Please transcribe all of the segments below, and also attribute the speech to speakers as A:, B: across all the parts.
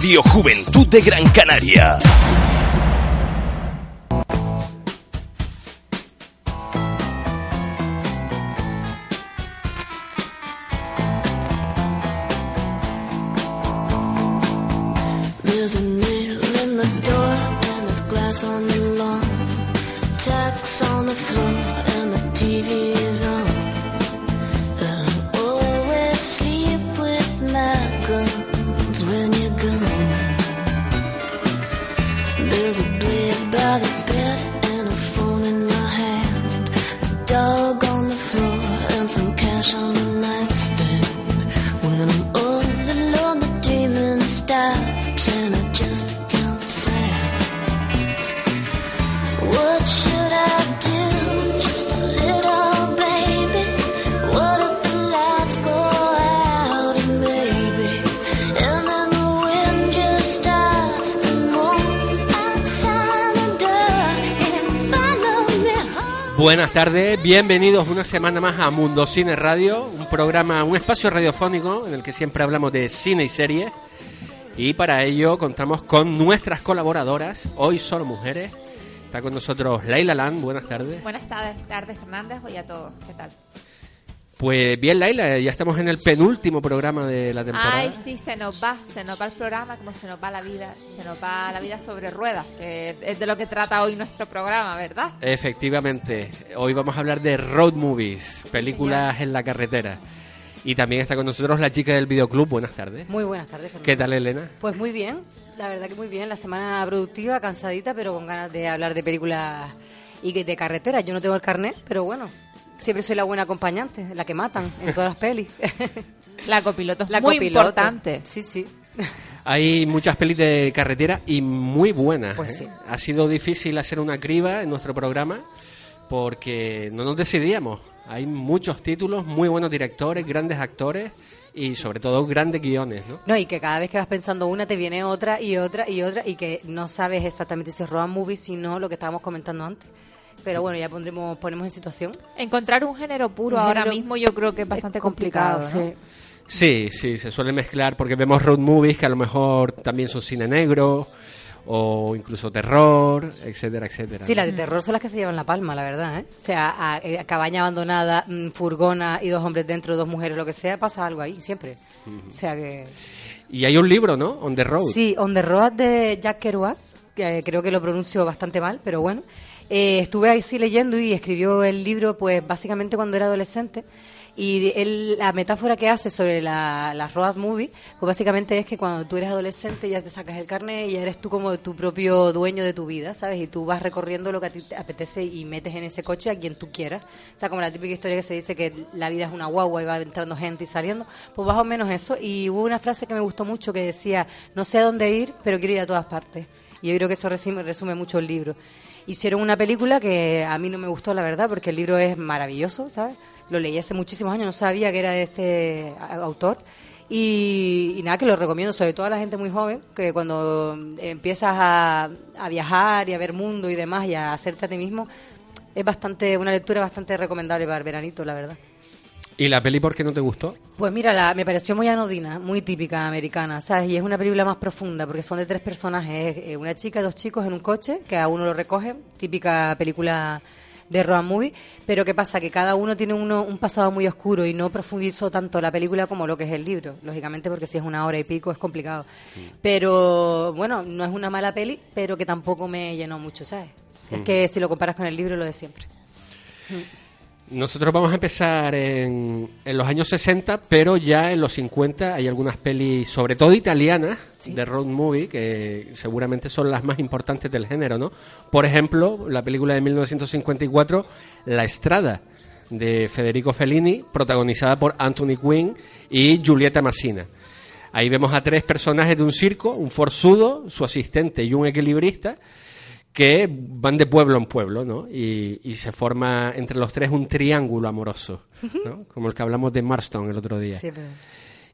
A: Radio Juventud de Gran Canaria.
B: Buenas tardes, bienvenidos una semana más a Mundo Cine Radio, un programa, un espacio radiofónico en el que siempre hablamos de cine y series. Y para ello contamos con nuestras colaboradoras, hoy solo mujeres. Está con nosotros Laila Land, buenas tardes.
C: Buenas tardes, tardes Fernández y a todos. ¿Qué tal?
B: Pues bien, Laila, ya estamos en el penúltimo programa de la temporada.
C: Ay, sí, se nos va, se nos va el programa como se nos va la vida, se nos va la vida sobre ruedas, que es de lo que trata hoy nuestro programa, ¿verdad?
B: Efectivamente, hoy vamos a hablar de road movies, películas en la carretera. Y también está con nosotros la chica del videoclub, buenas tardes.
D: Muy buenas tardes, Fernando.
B: ¿Qué tal, Elena?
D: Pues muy bien, la verdad que muy bien. La semana productiva, cansadita, pero con ganas de hablar de películas y que- de carretera. Yo no tengo el carnet, pero bueno, siempre soy la buena acompañante, la que matan en todas las pelis.
C: La copiloto es
D: la
C: muy
D: copiloto.
C: importante.
D: Sí, sí.
B: Hay muchas pelis de carretera y muy buenas.
D: Pues
B: ¿eh?
D: sí.
B: Ha sido difícil hacer una criba en nuestro programa porque no nos decidíamos. Hay muchos títulos, muy buenos directores, grandes actores y sobre todo grandes guiones, ¿no?
D: No, y que cada vez que vas pensando una te viene otra y otra y otra y que no sabes exactamente si es road movie, sino lo que estábamos comentando antes. Pero bueno, ya pondremos, ponemos en situación.
C: Encontrar un género puro
D: Un
C: ahora
D: género
C: mismo yo creo que es bastante complicado, ¿no?
D: sí.
B: Sí, sí, se suele mezclar porque vemos road movies que a lo mejor también son cine negro o incluso terror, etcétera, etcétera.
D: Sí, las de terror son las que se llevan la palma, la verdad, ¿eh? O sea, a- eh, cabaña abandonada, mm, furgona y dos hombres dentro, dos mujeres, lo que sea, pasa algo ahí, siempre. O sea que...
B: Y hay un libro, ¿no? On the Road.
D: Sí, On the Road de Jack Kerouac, que eh, creo que lo pronuncio bastante mal, pero bueno. Eh, estuve ahí sí leyendo y escribió el libro, pues básicamente cuando era adolescente. Y él, la metáfora que hace sobre la road movie, pues básicamente es que cuando tú eres adolescente ya te sacas el carnet y ya eres tú como tu propio dueño de tu vida, ¿sabes? Y tú vas recorriendo lo que a ti te apetece y metes en ese coche a quien tú quieras. O sea, como la típica historia que se dice que la vida es una guagua y va entrando gente y saliendo, pues más o menos eso. Y hubo una frase que me gustó mucho que decía, no sé a dónde ir, pero quiero ir a todas partes. Y yo creo que eso resume, resume mucho el libro. Hicieron una película que a mí no me gustó, la verdad, porque el libro es maravilloso, ¿sabes? Lo leí hace muchísimos años, no sabía que era de este autor. Y, y nada, que lo recomiendo, sobre todo a la gente muy joven, que cuando empiezas a, a viajar y a ver mundo y demás y a hacerte a ti mismo, es bastante una lectura bastante recomendable para el veranito, la verdad.
B: ¿Y la peli por qué no te gustó?
D: Pues mira, la, me pareció muy anodina, muy típica americana, ¿sabes? Y es una película más profunda porque son de tres personajes, eh, una chica y dos chicos en un coche, que a uno lo recogen, típica película de road movie, pero ¿qué pasa? Que cada uno tiene uno, un pasado muy oscuro y no profundizó tanto la película como lo que es el libro, lógicamente porque si es una hora y pico es complicado. Pero bueno, no es una mala peli, pero que tampoco me llenó mucho, ¿sabes? Es que si lo comparas con el libro, lo de siempre.
B: Nosotros vamos a empezar en, en los años 60, pero ya en los 50 hay algunas pelis, sobre todo italianas, de road movie, que seguramente son las más importantes del género, ¿no? Por ejemplo, la película de 1954, La Estrada, de Federico Fellini, protagonizada por Anthony Quinn y Giulietta Massina. Ahí vemos a tres personajes de un circo, un forzudo, su asistente y un equilibrista, que van de pueblo en pueblo, ¿no? Y, y se forma entre los tres un triángulo amoroso, ¿no? Como el que hablamos de Marston el otro día.
D: Sí, pero-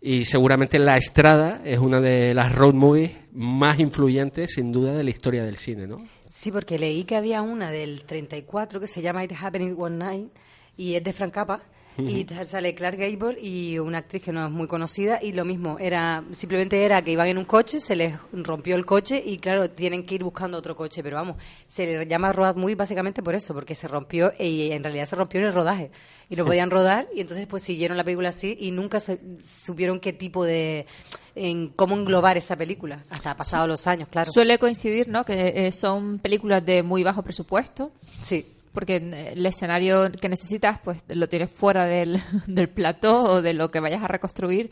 B: Y seguramente La Estrada es una de las road movies más influyentes, sin duda, de la historia del cine, ¿no?
D: Sí, porque leí que había una del 34 que se llama It Happening One Night y es de Frank Capra. Y sale Clark Gable y una actriz que no es muy conocida y lo mismo, era simplemente era que iban en un coche, se les rompió el coche y claro, tienen que ir buscando otro coche, pero vamos, se le llama road movie básicamente por eso, porque se rompió y en realidad se rompió en el rodaje y no podían rodar y entonces pues siguieron la película así y nunca se- supieron qué tipo de en cómo englobar esa película, hasta pasados los años, claro.
C: Suele coincidir, ¿no? Que eh, son películas de muy bajo presupuesto,
D: Sí.
C: Porque eh, el escenario que necesitas, pues lo tienes fuera del, del plató o de lo que vayas a reconstruir.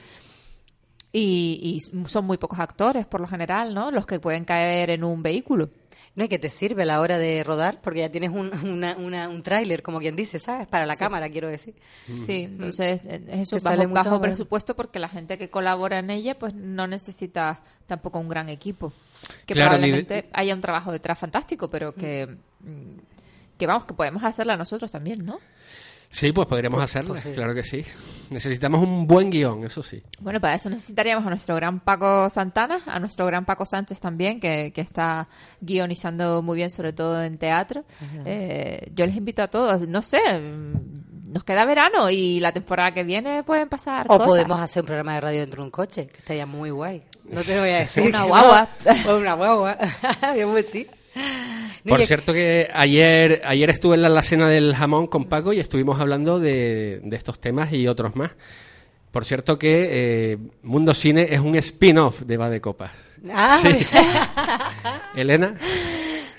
C: Y, y son muy pocos actores, por lo general, ¿no? Los que pueden caer en un vehículo.
D: No, y que te sirve a la hora de rodar, porque ya tienes un, una- una- un tráiler, como quien dice, ¿sabes? Para la cámara, quiero decir.
C: Sí, entonces eh, es eso, bajo, bajo presupuesto porque la gente que colabora en ella pues no necesita tampoco un gran equipo. Que
B: Claro, ni de-
C: probablemente haya un trabajo detrás fantástico, pero que, mm, que vamos, que podemos hacerla nosotros también, ¿no?
B: Sí, pues podríamos hacerla, claro que sí. Necesitamos un buen guion, eso sí.
C: Bueno, para eso necesitaríamos a nuestro gran Paco Santana, a nuestro gran Paco Sánchez también, que, que está guionizando muy bien, sobre todo en teatro. Eh, yo les invito a todos, no sé, mm, nos queda verano y la temporada que viene pueden pasar
D: O
C: cosas.
D: podemos hacer un programa de radio dentro de un coche, que estaría muy guay. No te lo voy a decir.
C: Una guagua.
D: una guagua. Bien, pues sí.
B: Por cierto que ayer, ayer estuve en la, la cena del jamón con Paco y estuvimos hablando de, de estos temas y otros más. Por cierto que eh, Mundo Cine es un spin-off de Va de Copas.
D: Ah,
B: Sí. Elena,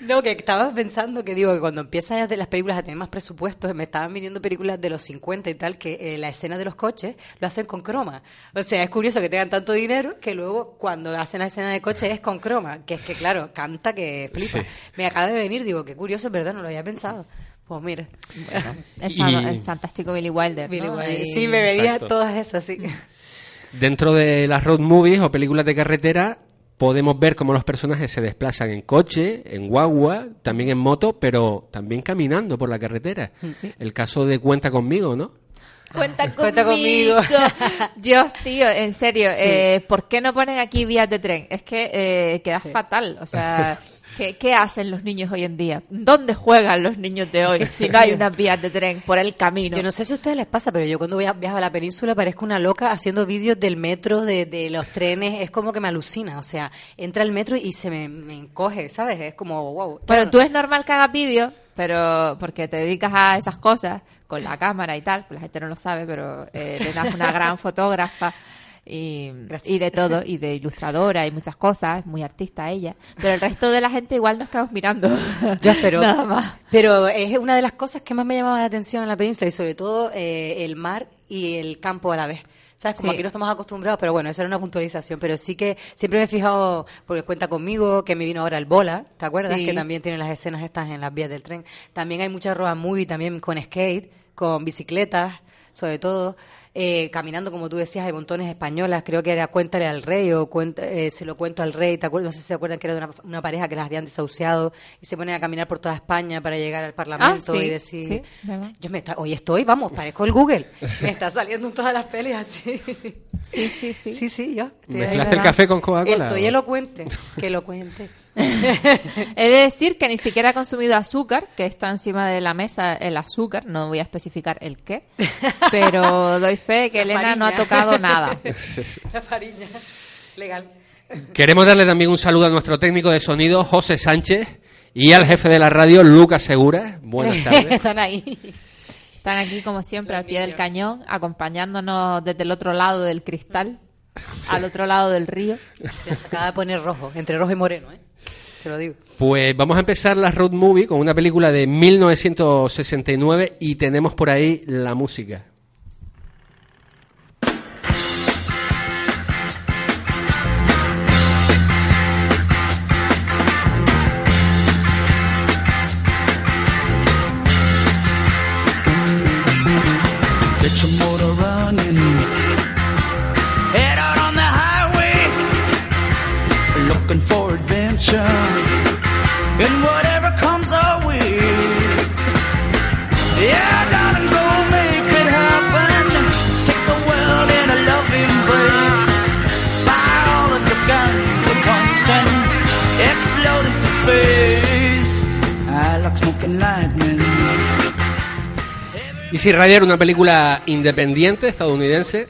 D: No, que estaba pensando que digo que cuando empiezan ya de las películas a tener más presupuestos, me estaban viniendo películas de los 50 y tal, que eh, la escena de los coches lo hacen con croma. O sea, es curioso que tengan tanto dinero que luego cuando hacen la escena de coche es con croma. Que es que, claro, canta que flipa.
B: Sí.
D: Me acaba de venir, digo, qué curioso, es verdad, no lo había pensado. Pues mira.
C: El, fa- el fantástico Billy Wilder.
D: Billy
C: ¿no?
D: Wilder. Sí, me venía
B: Exacto.
D: todas esas, sí.
B: dentro de las road movies o películas de carretera podemos ver cómo los personajes se desplazan en coche, en guagua, también en moto, pero también caminando por la carretera. El caso de Cuenta conmigo, ¿no?
C: Cuenta,
D: Cuenta
C: conmigo.
D: conmigo.
C: Dios, tío, en serio,
D: Sí.
C: eh, ¿por qué no ponen aquí vías de tren? Es que eh, queda
D: Sí.
C: fatal. O sea, ¿qué, ¿qué hacen los niños hoy en día? ¿Dónde juegan los niños de hoy si no hay unas vías de tren por el camino?
D: Yo no sé si a ustedes les pasa, pero yo cuando voy a, viajo a la península parezco una loca haciendo vídeos del metro, de, de los trenes, es como que me alucina, o sea, entra el metro y se me, me encoge, ¿sabes? Es como, wow.
C: Pero
D: Claro,
C: tú es normal que hagas vídeos, pero porque te dedicas a esas cosas con la cámara y tal, pues la gente no lo sabe, pero eh, eres una gran fotógrafa y, y de todo, y de ilustradora y muchas cosas, muy artista ella, pero el resto de la gente igual nos quedamos mirando.
D: Yo espero.
C: Nada más.
D: Pero es una de las cosas que más me llamaba la atención en la península y sobre todo eh, el mar y el campo a la vez. ¿Sabes? Como
C: Sí.
D: aquí no estamos acostumbrados, pero bueno, eso era una puntualización. Pero sí que siempre me he fijado, porque cuenta conmigo, que me vino ahora el Bola, ¿te acuerdas?
C: Sí.
D: Que también tiene las escenas estas en las vías del tren. También hay mucha road movie también con skate, con bicicletas, sobre todo. Eh, caminando, como tú decías, hay montones españolas. Creo que era Cuéntale al Rey o cuenta, eh, Se lo cuento al Rey. ¿te acuerdas? No sé si se acuerdan que era de una, una pareja que las habían desahuciado y se ponen a caminar por toda España para llegar al Parlamento
C: Ah, sí,
D: y decir.
C: sí.
D: Yo me está, hoy estoy, vamos, parezco el Google. Me está saliendo en todas las pelis así.
C: Sí, sí, sí.
D: Sí, sí, yo. estoy ahí,
B: ¿Mezclaste el café con Coca-Cola?
D: Estoy elocuente. Que lo cuente.
C: He de decir que ni siquiera he consumido azúcar, que está encima de la mesa el azúcar, no voy a especificar el qué, pero doy fe de que
D: La
C: Elena no ha tocado nada.
D: La fariña. Legal.
B: Queremos darle también un saludo a nuestro técnico de sonido, José Sánchez, y al jefe de la radio, Lucas Segura. Buenas tardes.
D: Están ahí.
C: Están aquí, como siempre, al pie del cañón, acompañándonos desde el otro lado del cristal, al otro lado del río.
D: Se acaba de poner rojo, entre rojo y moreno, ¿eh? Te lo digo.
B: Pues vamos a empezar la road movie con una película de 1969 y tenemos por ahí la música. Easy Rider, una película independiente estadounidense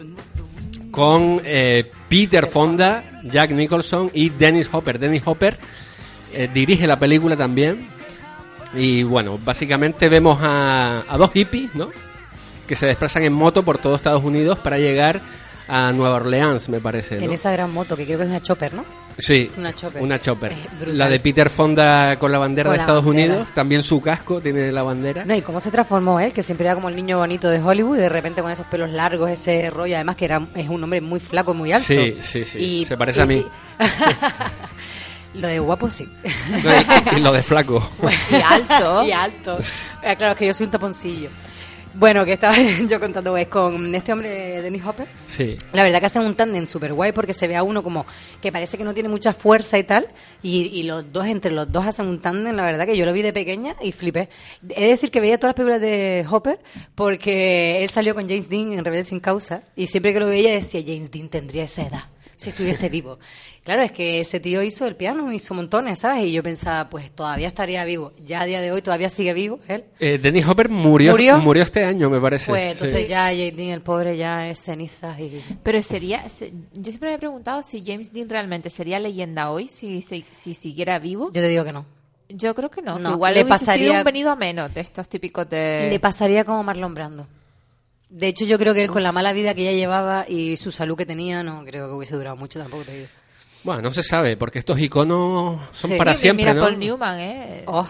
B: con eh, Peter Fonda, Jack Nicholson y Dennis Hopper. Dennis Hopper eh, dirige la película también. Y bueno, básicamente vemos a, a dos hippies, ¿no? Que se desplazan en moto por todo Estados Unidos para llegar a Nueva Orleans, me parece.
D: En esa gran moto, que creo que es una chopper, ¿no?
B: Sí,
D: Una chopper.
B: Una chopper. La de Peter Fonda con la bandera
D: Con
B: de
D: la
B: Estados
D: bandera.
B: Unidos, también su casco tiene la bandera.
D: No, y cómo se transformó él, que siempre era como el niño bonito de Hollywood, y de repente con esos pelos largos, ese rollo, además que era, es un hombre muy flaco, muy alto.
B: Sí, sí, sí, se parece a mí.
D: Lo de guapo sí.
B: No, y, y lo de flaco.
C: Y alto.
D: y alto. Eh, claro, es que yo soy un taponcillo. Bueno, que estaba yo contando pues, con este hombre, Dennis Hopper.
B: Sí.
D: La verdad que hacen un tándem súper guay porque se ve a uno como que parece que no tiene mucha fuerza y tal. Y, y los dos, entre los dos hacen un tándem, la verdad que yo lo vi de pequeña y flipé. He de decir que veía todas las películas de Hopper porque él salió con James Dean en Rebelde sin Causa y siempre que lo veía decía, James Dean tendría esa edad si estuviese vivo. Claro, es que ese tío hizo el piano, hizo montones, ¿sabes? Y yo pensaba, pues todavía estaría vivo. Ya a día de hoy todavía sigue vivo él.
B: Eh, Dennis Hopper murió,
D: ¿Murió?
B: murió este año, me parece.
D: Pues entonces
B: Sí.
D: ya James Dean, el pobre, ya es cenizas y...
C: Pero sería, se- yo siempre me he preguntado si James Dean realmente sería leyenda hoy, si, si, si siguiera vivo.
D: Yo te digo que no.
C: Yo creo que no, que
D: No,
C: igual
D: le pasaría-
C: sido un venido a menos de estos típicos de...
D: Le pasaría como Marlon Brando. De hecho, yo creo que él con la mala vida que ella llevaba y su salud que tenía, no creo que hubiese durado mucho tampoco, te digo.
B: Bueno, no se sabe, porque estos iconos son
D: Sí.
B: para
C: Sí,
B: siempre,
C: Mira,
B: ¿no?
C: Paul Newman, ¿eh?
D: Oh.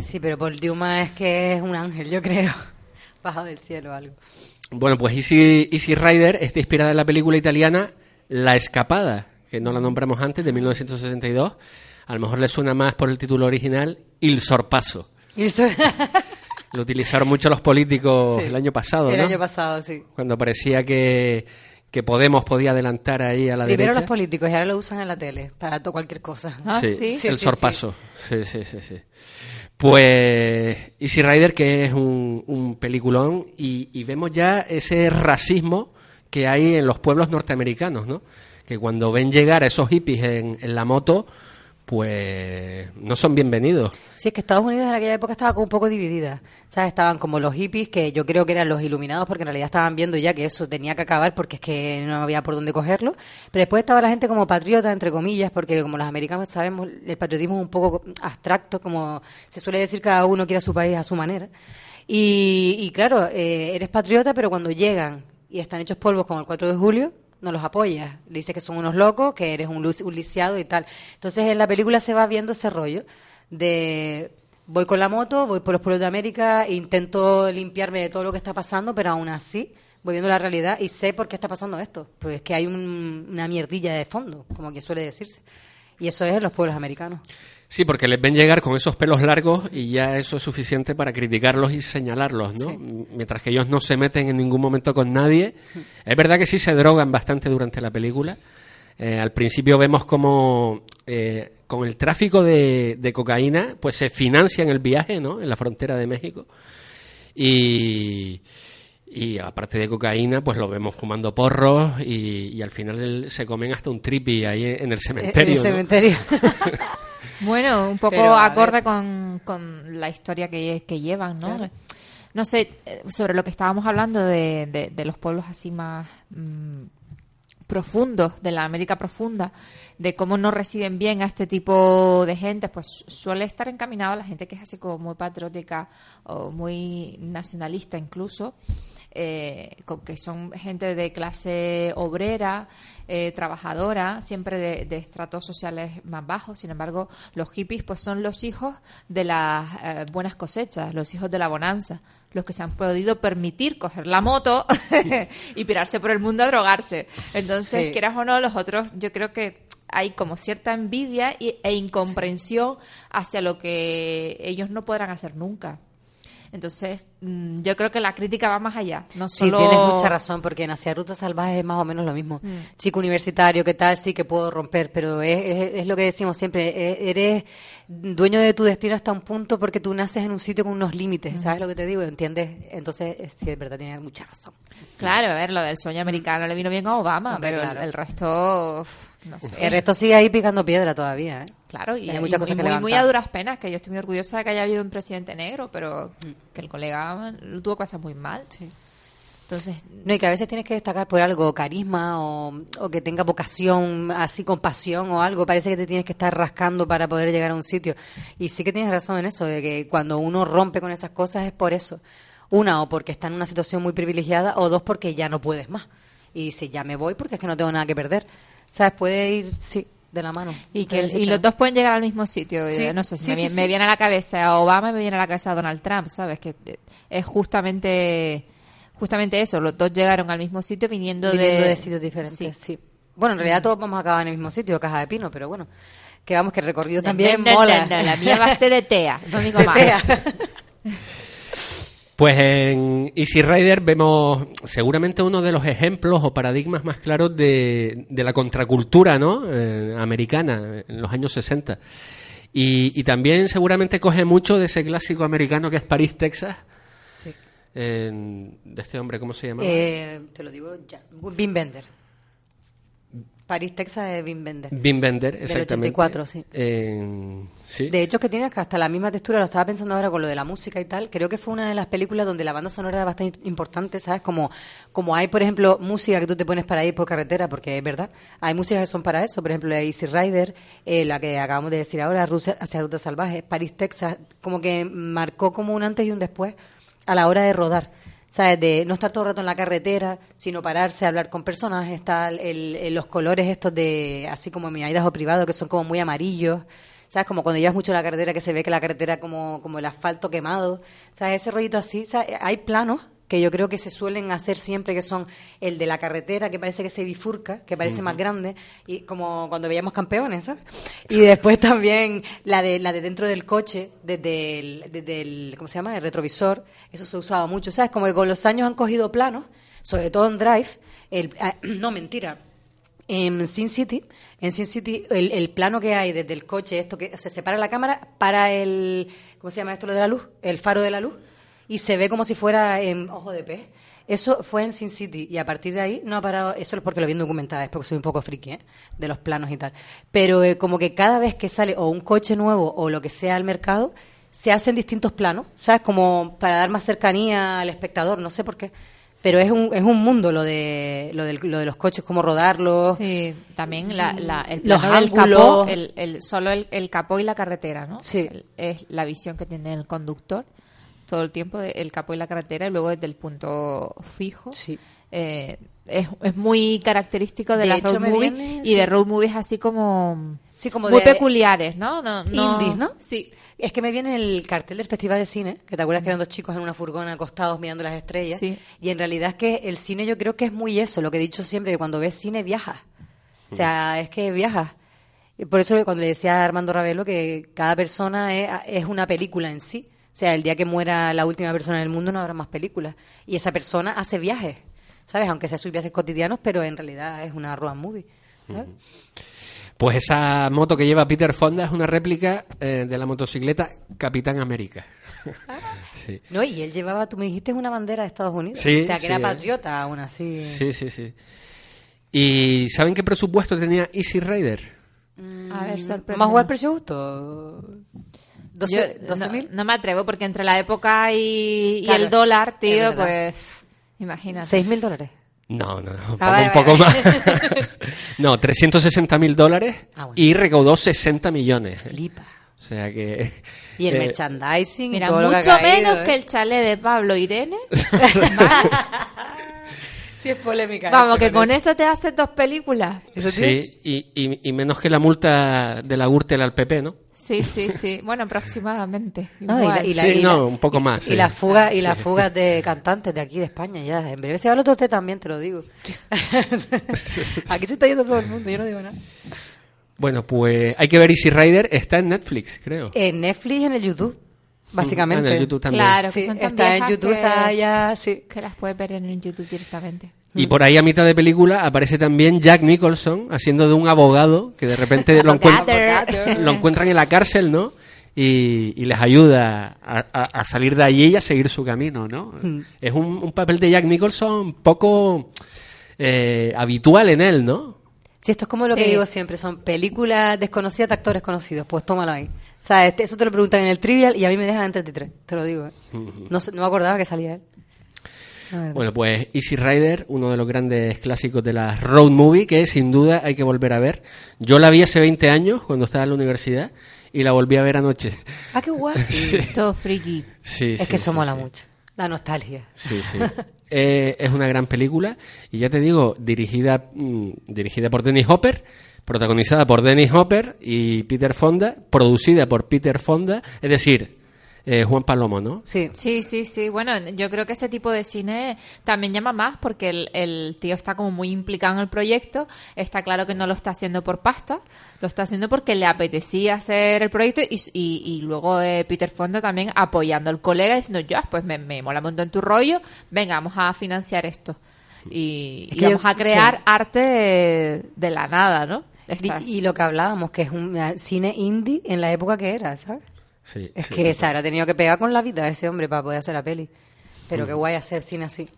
D: Sí, pero Paul Newman es que es un ángel, yo creo. Bajado del cielo o algo.
B: Bueno, pues Easy, Easy Rider está inspirada en la película italiana La Escapada, que no la nombramos antes, de 1962. A lo mejor le suena más por el título original, Il Sorpaso.
D: Eso-
B: Lo utilizaron mucho los políticos
D: Sí.
B: el año pasado,
D: El
B: ¿no?
D: año pasado, sí.
B: Cuando parecía que, que Podemos podía adelantar ahí a la
D: Primero
B: derecha.
D: los políticos y ahora lo usan en la tele para todo cualquier cosa.
C: Ah, sí.
B: el
D: Sí, sí,
B: sorpaso. Sí, sí, sí, sí. Pues Easy Rider, que es un, un peliculón, y, y vemos ya ese racismo que hay en los pueblos norteamericanos, ¿no? Que cuando ven llegar a esos hippies en, en la moto, pues no son bienvenidos.
D: Sí, es que Estados Unidos en aquella época estaba como un poco dividida. ¿Sabes? Estaban como los hippies, que yo creo que eran los iluminados, porque en realidad estaban viendo ya que eso tenía que acabar porque es que no había por dónde cogerlo. Pero después estaba la gente como patriota, entre comillas, porque como los americanos sabemos, el patriotismo es un poco abstracto, como se suele decir, cada uno quiere a su país a su manera. Y, y claro, eh, eres patriota, pero cuando llegan y están hechos polvos como el 4 de julio, no los apoyas. Le dices que son unos locos, que eres un, un lisiado y tal. Entonces en la película se va viendo ese rollo de voy con la moto, voy por los pueblos de América, intento limpiarme de todo lo que está pasando, pero aún así voy viendo la realidad y sé por qué está pasando esto. Porque es que hay un- una mierdilla de fondo, como que suele decirse. Y eso es en los pueblos americanos.
B: Sí, porque les ven llegar con esos pelos largos y ya eso es suficiente para criticarlos y señalarlos, ¿no?
D: Sí.
B: Mientras que ellos no se meten en ningún momento con nadie. Es verdad que sí se drogan bastante durante la película. Eh, al principio vemos como eh, con el tráfico de, de cocaína, pues se financian el viaje, ¿no? En la frontera de México. Y, y aparte de cocaína, pues lo vemos fumando porros y, y al final se comen hasta un tripi ahí en el cementerio.
D: En el
B: ¿no?
C: Bueno, un poco
D: Pero,
C: acorde con, con la historia que, que llevan, ¿no?
D: Claro.
C: No sé, sobre lo que estábamos hablando de, de- de los pueblos así más mm, profundos, de la América profunda, de cómo no reciben bien a este tipo de gente, pues suele estar encaminado a la gente que es así como muy patriótica o muy nacionalista incluso, eh, que son gente de clase obrera, eh, trabajadora, siempre de, de estratos sociales más bajos. Sin embargo, los hippies pues son los hijos de las eh, buenas cosechas, los hijos de la bonanza, los que se han podido permitir coger la moto y pirarse por el mundo a drogarse. Entonces,
D: Sí.
C: quieras o no, los otros, yo creo que hay como cierta envidia y- e incomprensión hacia lo que ellos no podrán hacer nunca. Entonces, yo creo que la crítica va más allá. No
D: Sí, tienes mucha razón, porque en Hacia Ruta Salvaje es más o menos lo mismo.
C: Mm.
D: Chico universitario, ¿qué tal? Sí que puedo romper, pero es, es- es lo que decimos siempre, e- eres dueño de tu destino hasta un punto porque tú naces en un sitio con unos
C: Mm.
D: límites, ¿sabes lo que te digo? ¿Entiendes? Entonces, eh, sí, es verdad, tienes mucha razón.
C: Claro, a ver, lo del sueño americano le vino bien a Obama,
D: Hombre,
C: pero el-
D: claro.
C: el, resto, uf, no sé.
D: El resto sigue ahí picando piedra todavía, ¿eh?
C: Claro, y,
D: Hay
C: y-
D: muchas
C: y
D: cosas que
C: muy, muy a duras penas, que yo estoy muy orgullosa de que haya habido un presidente negro, pero que el colega lo tuvo cosas muy mal. Entonces,
D: No, y que a veces tienes que destacar por algo, carisma o, o que tenga vocación, así compasión o algo. Parece que te tienes que estar rascando para poder llegar a un sitio. Y sí que tienes razón en eso, de que cuando uno rompe con esas cosas es por eso. Una, o porque está en una situación muy privilegiada, o dos, porque ya no puedes más. Y si ya me voy porque es que no tengo nada que perder. ¿Sabes? Puede ir, sí, de la mano.
C: y que y los dos pueden llegar al mismo sitio.
D: Sí,
C: Eh, no sé, si
D: sí,
C: me,
D: sí,
C: vi-
D: sí.
C: me viene a la cabeza Obama y me viene a la cabeza Donald Trump, ¿sabes? Que eh, es justamente justamente eso, los dos llegaron al mismo sitio viniendo,
D: Viniendo
C: de,
D: de sitios diferentes,
C: Sí.
D: sí. Bueno, en realidad todos vamos a acabar en el mismo sitio, Caja de Pino, pero bueno. Que vamos, que el recorrido
C: No,
D: también
C: no,
D: mola.
C: no, la mía va a ser de TEA, no digo más.
B: Pues en Easy Rider vemos seguramente uno de los ejemplos o paradigmas más claros de, de la contracultura ¿no? Eh, americana en los años 60. Y, y también seguramente coge mucho de ese clásico americano que es París, Texas. De este hombre, ¿cómo se llama?
D: Eh, te lo digo ya. Wim Bender. París, Texas es Wim Bender.
B: Wim Wender,
D: del
B: exactamente.
D: 84, sí. De hecho, que tiene hasta la misma textura, lo estaba pensando ahora con lo de la música y tal. Creo que fue una de las películas donde la banda sonora era bastante importante, ¿sabes? Como, como hay, por ejemplo, música que tú te pones para ir por carretera, porque es verdad, hay músicas que son para eso. Por ejemplo, Easy Rider, eh, la que acabamos de decir ahora, Rusia hacia Ruta Salvaje, París, Texas, como que marcó como un antes y un después a la hora de rodar. ¿Sabes? De no estar todo el rato en la carretera, sino pararse, hablar con personas, está el, el- los colores estos de, así como mi o privado, que son como muy amarillos. ¿Sabes? Como cuando llevas mucho la carretera que se ve que la carretera como, como el asfalto quemado. ¿Sabes? Ese rollito así. ¿sabes? Hay planos que yo creo que se suelen hacer siempre, que son el de la carretera, que parece que se bifurca, que parece más grande, y como cuando veíamos campeones, ¿sabes? Y después también la de, la de dentro del coche, desde el, desde el, ¿cómo se llama? El retrovisor, eso se usaba mucho, ¿sabes? Como que con los años han cogido planos, sobre todo en Drive, el, ah, no, mentira, en Sin City, en Sin City, el, el plano que hay desde el coche, esto que se separa la cámara para el, ¿cómo se llama esto lo de la luz? El faro de la luz, y se ve como si fuera en ojo de pez. Eso fue en Sin City y a partir de ahí no ha parado, eso es porque lo vi en documentales, porque soy un poco friki, ¿eh? de los planos y tal. Pero eh, como que cada vez que sale o un coche nuevo o lo que sea al mercado, se hacen distintos planos, ¿sabes? Como para dar más cercanía al espectador, no sé por qué. Pero es un, es un mundo lo de, lo, del- lo de los coches, cómo rodarlos.
C: Sí, también la, la- el
D: Los
C: plano del
D: ángulos.
C: capó, el, el- solo el, el capó y la carretera, ¿no?
D: Sí.
C: El- es la visión que tiene el conductor todo el tiempo, de- el capó y la carretera, y luego desde el punto fijo.
D: Sí.
C: Eh, es, es muy característico de,
D: De
C: las
D: hecho,
C: road movies
D: viene-
C: y
D: sí.
C: de road movies así como,
D: Sí, como
C: muy
D: de-
C: peculiares, ¿no? no, no
D: Indies, ¿no?
C: Sí.
D: Es que me viene el cartel del Festival de Cine, que te acuerdas que eran dos chicos en una furgona acostados mirando las estrellas.
C: Sí.
D: Y en realidad es que el cine yo creo que es muy eso, lo que he dicho siempre, que cuando ves cine viajas. O sea, es que viajas. Por eso cuando le decía a Armando Ravelo que cada persona es, es una película en sí. O sea, el día que muera la última persona en el mundo no habrá más películas. Y esa persona hace viajes, ¿sabes? Aunque sea sus viajes cotidianos, pero en realidad es una road movie. ¿sabes?
B: Pues esa moto que lleva Peter Fonda es una réplica eh, de la motocicleta Capitán América. sí.
D: No, y él llevaba, tú me dijiste, una bandera de Estados Unidos.
B: Sí,
D: o sea, que
B: sí,
D: era
B: eh.
D: patriota aún así.
B: sí, sí, sí. ¿Y saben qué presupuesto tenía Easy Rider?
C: A ver, sorprende.
D: ¿Más jugar precio justo?
C: Yo,
D: ¿12
C: no,
D: mil?
C: no me atrevo porque entre la época y, y
D: Claro,
C: el dólar, tío, pues imagínate.
D: ¿Seis mil dólares?
B: No, no, no, un
D: Ah, vale,
B: un poco
D: vale.
B: más. no, 360 mil dólares
D: Ah, bueno.
B: y recaudó 60 millones.
D: Flipa.
B: O sea que...
D: Y el
B: eh,
D: merchandising
C: Mira,
D: y todo lo que ha
C: mucho
D: caído,
C: menos
D: ¿eh?
C: que el chalet de Pablo Irene.
D: Sí, es polémica.
C: Vamos, que con eso te haces dos películas.
D: ¿Eso
B: Sí, y, y- y menos que la multa de la Gürtel al PP, ¿no?
C: Sí, sí, sí. Bueno, aproximadamente.
D: No, y la- y la-
B: Sí,
D: y
B: no,
D: la-
B: un poco más,
D: Y
B: sí.
D: las fugas y
B: Sí.
D: las fugas de cantantes de aquí de España ya. En breve se habla todo usted también, te lo digo. aquí se está yendo todo el mundo, yo no digo nada.
B: Bueno, pues hay que ver Easy Rider, está en Netflix, creo.
D: En Netflix y en el YouTube. Básicamente.
B: En el YouTube también.
C: Claro, que
D: Sí,
C: son tan
D: está en YouTube,
C: que-
D: está ya, sí.
C: Que las puedes ver en YouTube directamente.
B: Y por ahí a mitad de película aparece también Jack Nicholson haciendo de un abogado que de repente lo, encuentra- lo encuentran en la cárcel, ¿no? Y, y les ayuda a, a- a salir de allí y a seguir su camino, ¿no? Es un, un papel de Jack Nicholson poco eh, habitual en él, ¿no?
D: Sí, esto es como lo que digo siempre, son películas desconocidas de actores conocidos, pues tómalo ahí. O sea, este- eso te lo preguntan en el trivial y a mí me dejan en 33, te lo digo. ¿eh? no, no me acordaba que salía él.
B: Bueno, pues Easy Rider, uno de los grandes clásicos de la road movie que sin duda hay que volver a ver. Yo la vi hace 20 años cuando estaba en la universidad y la volví a ver anoche.
D: Ah, qué guay.
C: Todo friki.
B: Sí,
D: es
B: sí,
D: que eso
B: sí,
D: mola
B: sí.
D: mucho. La nostalgia.
B: Sí, sí. Eh, es una gran película y ya te digo, dirigida, mm, dirigida por Dennis Hopper, protagonizada por Dennis Hopper y Peter Fonda, producida por Peter Fonda, es decir, eh, Juan Palomo, ¿no?
D: Sí.
C: Sí, sí, sí. Bueno, yo creo que ese tipo de cine también llama más porque el, el tío está como muy implicado en el proyecto. Está claro que no lo está haciendo por pasta, lo está haciendo porque le apetecía hacer el proyecto y, y, y luego eh, Peter Fonda también apoyando al colega diciendo, ya, pues me, me mola un montón tu rollo, venga, vamos a financiar esto. Y,
D: Es
C: y
D: que
C: vamos
D: yo-
C: a crear
D: sí.
C: arte de, de la nada, ¿no? Está-
D: Y, y lo que hablábamos, que es un eh, cine indie en la época que era, ¿sabes?
B: Sí,
D: Es
B: sí,
D: que se habrá tenido que pegar con la vida ese hombre para poder hacer la peli. Pero qué guay hacer cine así.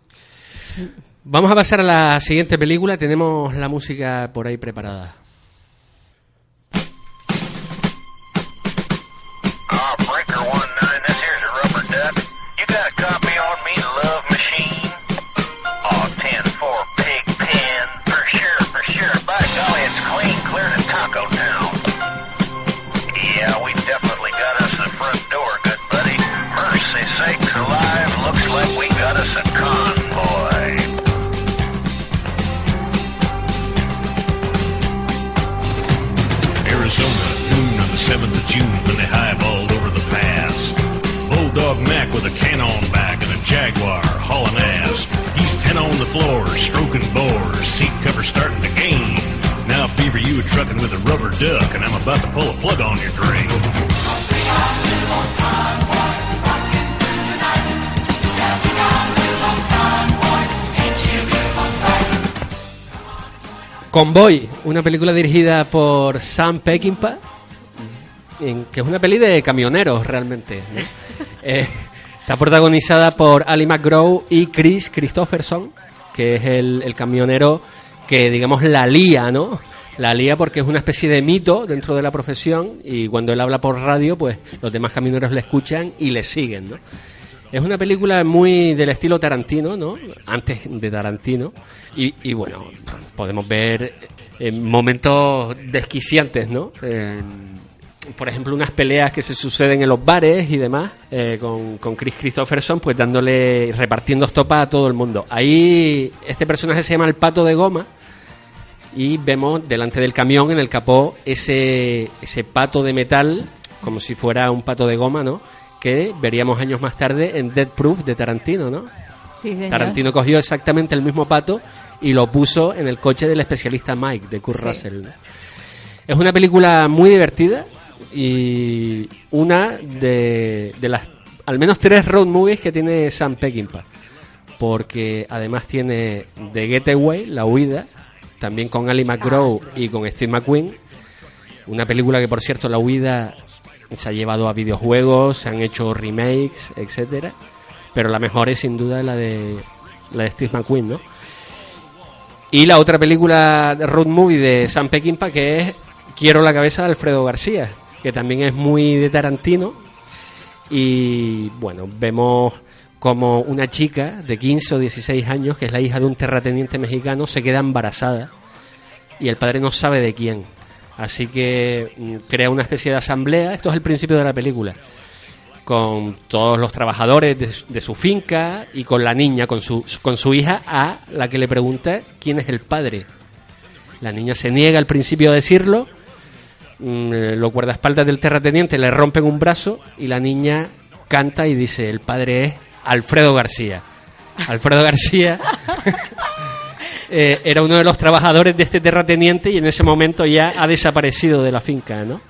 B: Vamos a pasar a la siguiente película, tenemos la música por ahí preparada.
E: Jaguar hauling ass. He's 10 on the floor, stroking bores, seat cover starting to gain. Now Beaver, you a trucking with a rubber duck, and I'm about to pull a plug on your drain.
B: Convoy, una película dirigida por Sam Peckinpah, en- que es una peli de camioneros realmente. ¿no? Eh, está protagonizada por Ali McGraw y Chris Christopherson, que es el, camionero que, digamos, la lía, ¿no? La lía porque es una especie de mito dentro de la profesión y cuando él habla por radio, pues los demás camioneros le escuchan y le siguen, ¿no? Es una película muy del estilo Tarantino, ¿no? Antes de Tarantino. Y, bueno, podemos ver eh, momentos desquiciantes, ¿no? Por ejemplo, unas peleas que se suceden en los bares y demás, eh, con, con Chris Christopherson, pues dándole, repartiendo estopa a todo el mundo. Ahí, este personaje se llama el pato de goma, y vemos delante del camión en el capó ese, ese pato de metal, como si fuera un pato de goma, ¿no? Que veríamos años más tarde en Dead Proof de Tarantino, ¿no?
C: Sí, señor.
B: Tarantino cogió exactamente el mismo pato y lo puso en el coche del especialista Mike, de Kurt
C: Sí.
B: Russell. Es una película muy divertida y una de, de las al menos tres road movies que tiene Sam Peckinpah. Porque además tiene The Getaway, La Huida, también con Ali McGraw y con Steve McQueen. Una película que, por cierto, La Huida se ha llevado a videojuegos, se han hecho remakes, etcétera. Pero la mejor es sin duda la de la de Steve McQueen, ¿no? Y la otra película road movie de Sam Peckinpah que es Quiero la cabeza de Alfredo García, que también es muy de Tarantino. Y bueno, vemos como una chica de 15 o 16 años, que es la hija de un terrateniente mexicano, se queda embarazada y el padre no sabe de quién. Así que mm, crea una especie de asamblea, esto es el principio de la película, con todos los trabajadores de, su- finca y con la niña, con su, con su hija, a la que le pregunta quién es el padre. La niña se niega al principio a decirlo, los guardaespaldas del terrateniente le rompen un brazo y la niña canta y dice, el padre es Alfredo García. Alfredo García eh, era uno de los trabajadores de este terrateniente y en ese momento ya ha desaparecido de la finca, ¿no?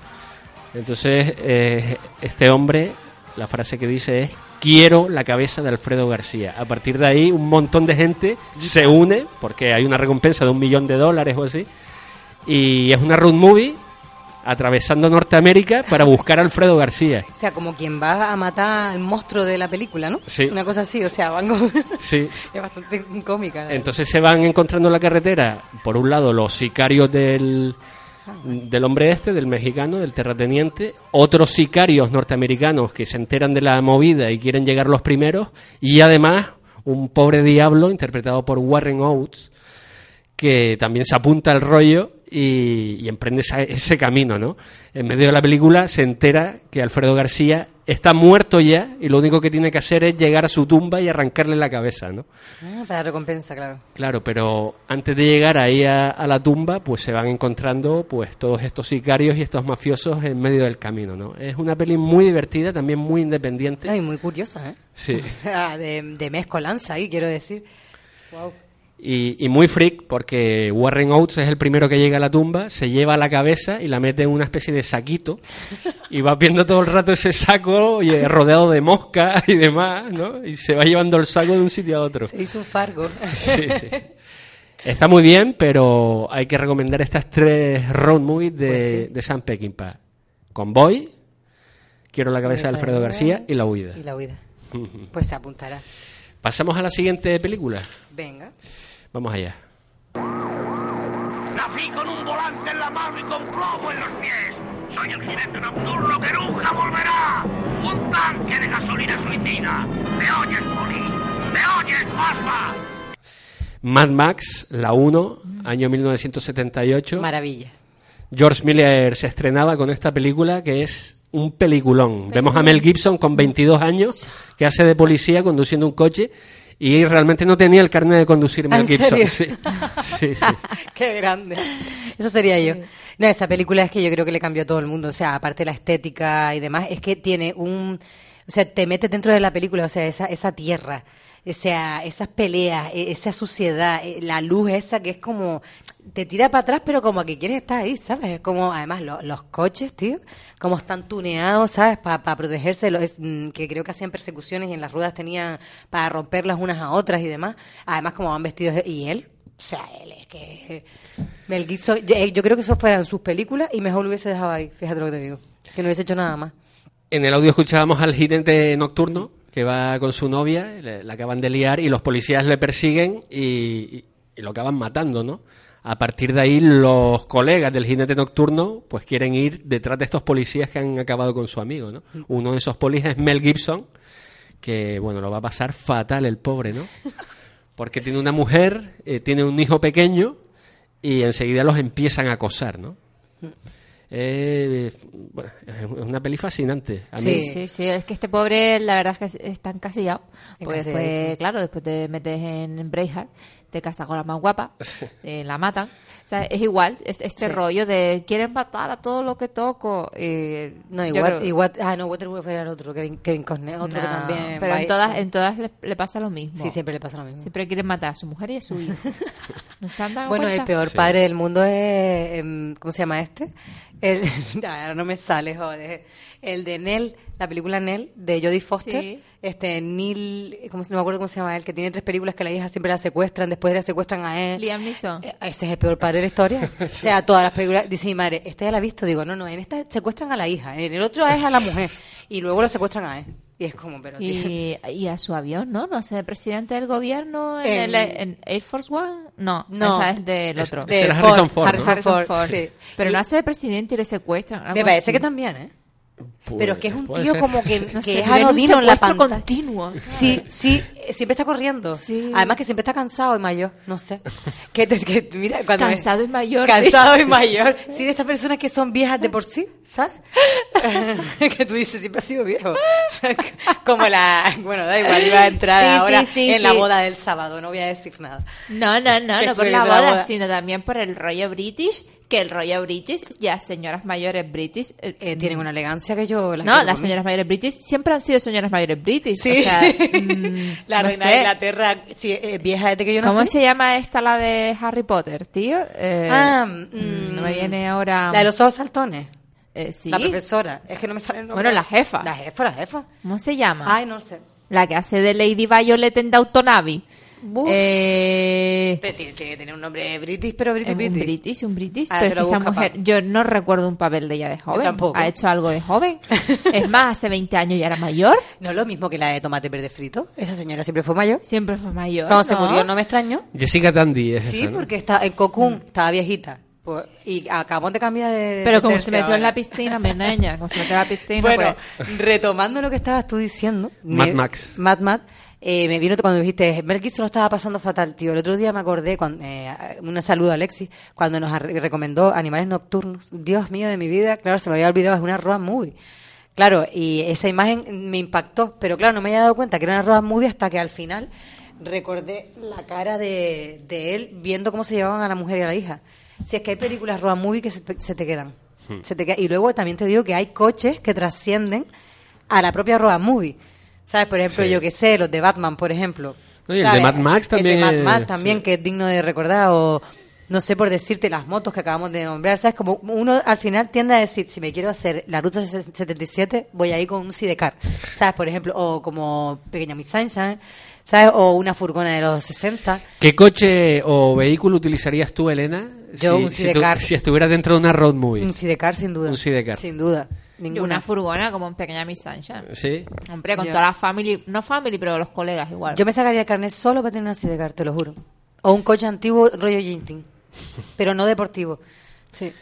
B: Entonces, eh, este hombre la frase que dice es quiero la cabeza de Alfredo García. A partir de ahí un montón de gente se une porque hay una recompensa de un millón de dólares o así y es una road movie atravesando Norteamérica para buscar a Alfredo García.
D: O sea, como quien va a matar al monstruo de la película, ¿no?
B: Sí.
D: Una cosa así, o sea, van como...
B: Sí.
D: es bastante cómica.
B: Entonces se van encontrando en la carretera, por un lado, los sicarios del, del hombre este, del mexicano, del terrateniente, otros sicarios norteamericanos que se enteran de la movida y quieren llegar los primeros, y además un pobre diablo interpretado por Warren Oates, que también se apunta al rollo y, y emprende esa- ese camino, ¿no? En medio de la película se entera que Alfredo García está muerto ya y lo único que tiene que hacer es llegar a su tumba y arrancarle la cabeza, ¿no?
D: Ah, para recompensa, claro.
B: Claro, pero antes de llegar ahí a, a la tumba, pues se van encontrando pues todos estos sicarios y estos mafiosos en medio del camino, ¿no? Es una peli muy divertida, también muy independiente.
D: Ay, muy curiosa, ¿eh?
B: Sí.
D: O sea, de, de mezcolanza ahí, quiero decir. Wow.
B: Y, y muy freak porque Warren Oates es el primero que llega a la tumba, se lleva la cabeza y la mete en una especie de saquito y va viendo todo el rato ese saco y, rodeado de moscas y demás, ¿no? Y se va llevando el saco de un sitio a otro.
D: Se hizo un fargo.
B: Sí, sí. Está muy bien, pero hay que recomendar estas tres road movies de,
D: Pues sí.
B: de Sam Peckinpah. Convoy, Quiero la cabeza de Alfredo García y La huida.
D: Y la huida. Pues se apuntará.
B: Pasamos a la siguiente película.
D: Venga.
B: Vamos allá.
F: Nací con un volante en la mano y con plomo en los pies. Soy el jinete nocturno que nunca volverá. Un tanque de gasolina suicida. ¿Me oyes, Poli? ¿Me oyes, Pasma?
B: Mad Max, la 1, año 1978.
D: Maravilla.
B: George Miller se estrenaba con esta película que es un peliculón. Vemos a Mel Gibson con 22 años que hace de policía conduciendo un coche y realmente no tenía el carnet de conducir Mel
D: ¿En
B: Gibson.
D: serio?
B: Sí, sí, sí.
D: Qué grande. Eso sería yo. No, esa película es que yo creo que le cambió a todo el mundo. O sea, aparte de la estética y demás, es que tiene un... O sea, te metes dentro de la película, o sea, esa, esa tierra, o sea, esas peleas, e- esa suciedad, eh, la luz esa que es como... Te tira para atrás, pero como que quieres estar ahí, ¿sabes? Es como, además, lo- los coches, tío, como están tuneados, ¿sabes? Para protegerse, lo- es, mm, que creo que hacían persecuciones y en las ruedas tenían para romperlas unas a otras y demás. Además, como van vestidos. Y él, o sea, él es que... Mel Gibson, yo, eh, yo creo que eso fueran sus películas y mejor lo hubiese dejado ahí, fíjate lo que te digo. Que no hubiese hecho nada más.
B: En el audio escuchábamos al jinete nocturno que va con su novia, la acaban de liar y los policías le persiguen y lo acaban matando, ¿no? A partir de ahí los colegas del jinete nocturno pues quieren ir detrás de estos policías que han acabado con su amigo, ¿no? Uno de esos policías es Mel Gibson, que bueno, lo va a pasar fatal el pobre, ¿no? Porque tiene una mujer, eh, tiene un hijo pequeño y enseguida los empiezan a acosar, ¿no? Eh, bueno, es una peli fascinante. A mí,
C: Sí, sí, sí. Es que este pobre, la verdad es que está encasillado. Porque después,
D: sí.
C: claro, después te metes en Braveheart, te casas con la más guapa, eh, la matan. O sea, es igual, es este
D: Sí.
C: rollo de quieren matar a todo lo que toco. eh,
D: No, igual,
C: creo-
D: igual, ah, no, Waterworld era el otro, Kevin, Kevin Costner, otro que también.
C: Pero en todas, en todas le, le pasa lo mismo.
D: Sí, siempre le pasa lo mismo.
C: Siempre quieren matar a su mujer y a su hijo. ¿No se han dado
D: Bueno, el peor
B: Sí.
D: padre del mundo es, em, ¿cómo se llama este? El, ahora no me sale, joder. El de Nell, la película Nell, de Jodie Foster.
C: Sí.
D: Este, Neil, ¿cómo no me acuerdo cómo se llama él, que tiene tres películas que la hija siempre la secuestran, después la secuestran a él.
C: Liam Neeson.
D: Eh, Ese es el peor padre de la historia. O sea, todas las películas, dice mi madre, esta ya la ha visto, digo, no, no, en esta secuestran a la hija, en el otro es a la mujer, y luego lo secuestran a él. Y es como, pero
C: Y, y a su avión, ¿no? ¿No hace presidente del gobierno en, el, en Air Force One? No,
D: No.
C: esa es del
B: Es-
C: otro.
B: Era Harrison Ford, ¿no?
D: Harrison Ford, sí.
C: Pero
D: Y-
C: no hace de presidente y le secuestran.
D: Me parece
C: así.
D: que también, ¿eh?
B: Pues,
D: Pero es que es un tío
B: ser.
D: como que,
C: No
D: que
C: sé,
D: es anodino en la pantalla.
C: continuo,
D: Sí, sí, eh, siempre está corriendo.
C: Sí.
D: Además que siempre está cansado y mayor, no sé. Que, que mira, cuando
C: Cansado y mayor.
D: Cansado y mayor. Sí, de estas personas que son viejas de por sí, ¿sabes? que tú dices, siempre ha sido viejo. Como la... Bueno, da igual, iba a entrar
C: Sí, sí,
D: ahora
C: sí,
D: en la
C: sí.
D: boda del sábado, no voy a decir nada.
C: No, no, no,
D: Que
C: no por la boda,
D: boda.
C: sino también por el rollo british, que el rollo british, ya señoras mayores british... eh,
D: Eh, tienen una elegancia que yo... las
C: no, las señoras mayores british siempre han sido señoras mayores british.
D: Sí.
C: O sea, mm,
D: la
C: no
D: reina
C: sé.
D: de Inglaterra, sí, eh, vieja desde que yo nací.
C: ¿Cómo se llama esta, la de Harry Potter, tío? Eh,
D: Ah,
C: mm,
D: mm,
C: no me viene ahora...
D: La de los ojos saltones.
C: Sí.
D: La profesora. Es que no me sale el nombre.
C: Bueno, la jefa.
D: La jefa, la jefa.
C: ¿Cómo se llama?
D: Ay, no sé.
C: La que hace de Lady Violet en Downton
D: Buf.
C: Eh,
D: tiene, tiene que tener un nombre british, pero british,
C: es un
D: british.
C: british, un british.
D: Ah,
C: pero es que esa mujer,
D: pa.
C: yo no recuerdo un papel de ella de joven.
D: tampoco.
C: Ha hecho algo de joven. es más, hace 20 años ya era mayor.
D: No es lo mismo que la de tomate verde frito. Esa señora siempre fue mayor.
C: Siempre fue mayor.
D: Cuando se
C: ¿no?
D: murió no me extrañó.
B: Jessica Tandy es
D: Sí,
B: esa, ¿no?
D: porque está en Cocoon, estaba viejita. Pues, y acabamos de cambiar de. de
C: Pero como
D: tercio
C: se metió en la piscina, mi niña, como se metió en la piscina,
D: Bueno,
C: pues...
D: retomando lo que estabas tú diciendo.
B: Mad Max.
D: Mad Max. Eh, me vino cuando dijiste, Mel Gibson lo estaba pasando fatal, tío. El otro día me acordé, cuando, eh, una saludo a Alexis, cuando nos recomendó Animales Nocturnos. Dios mío de mi vida, claro, se me había olvidado, es una road movie. Claro, y esa imagen me impactó, pero claro, no me había dado cuenta que era una road movie hasta que al final recordé la cara de, de él viendo cómo se llevaban a la mujer y a la hija. Si es que hay películas road movie que se, te- se te quedan. Se te queda- Y luego también te digo que hay coches que trascienden a la propia road movie. ¿Sabes? Por ejemplo,
B: Sí.
D: yo que sé, los de Batman, por ejemplo.
B: No, y el
D: ¿Sabes?
B: de Mad Max también
D: El de Mad Max también,
B: sí.
D: que es digno de recordar. O, no sé, por decirte, las motos que acabamos de nombrar. ¿Sabes? Como uno al final tiende a decir, si me quiero hacer la ruta 77, voy a ir con un sidecar. ¿Sabes? Por ejemplo, o como Pequeña Miss Sunshine, ¿sabes? O una furgona de los 60.
B: ¿Qué coche o vehículo utilizarías tú, Elena?
D: Yo,
B: si,
D: un
B: si, tú-
D: sidecar.
B: si estuvieras dentro de una road movie.
D: Un sidecar, sin duda.
B: Un sidecar.
D: Sin duda. Ninguna.
C: una furgona como en Pequeña Miss Sunshine.
B: Sí.
C: Hombre, con
D: Yo-
C: toda la family, no family, pero los colegas igual.
D: Yo me sacaría el carnet solo para tener una sidecar, te lo juro. O un coche antiguo rollo Jinting. Pero no deportivo. Sí.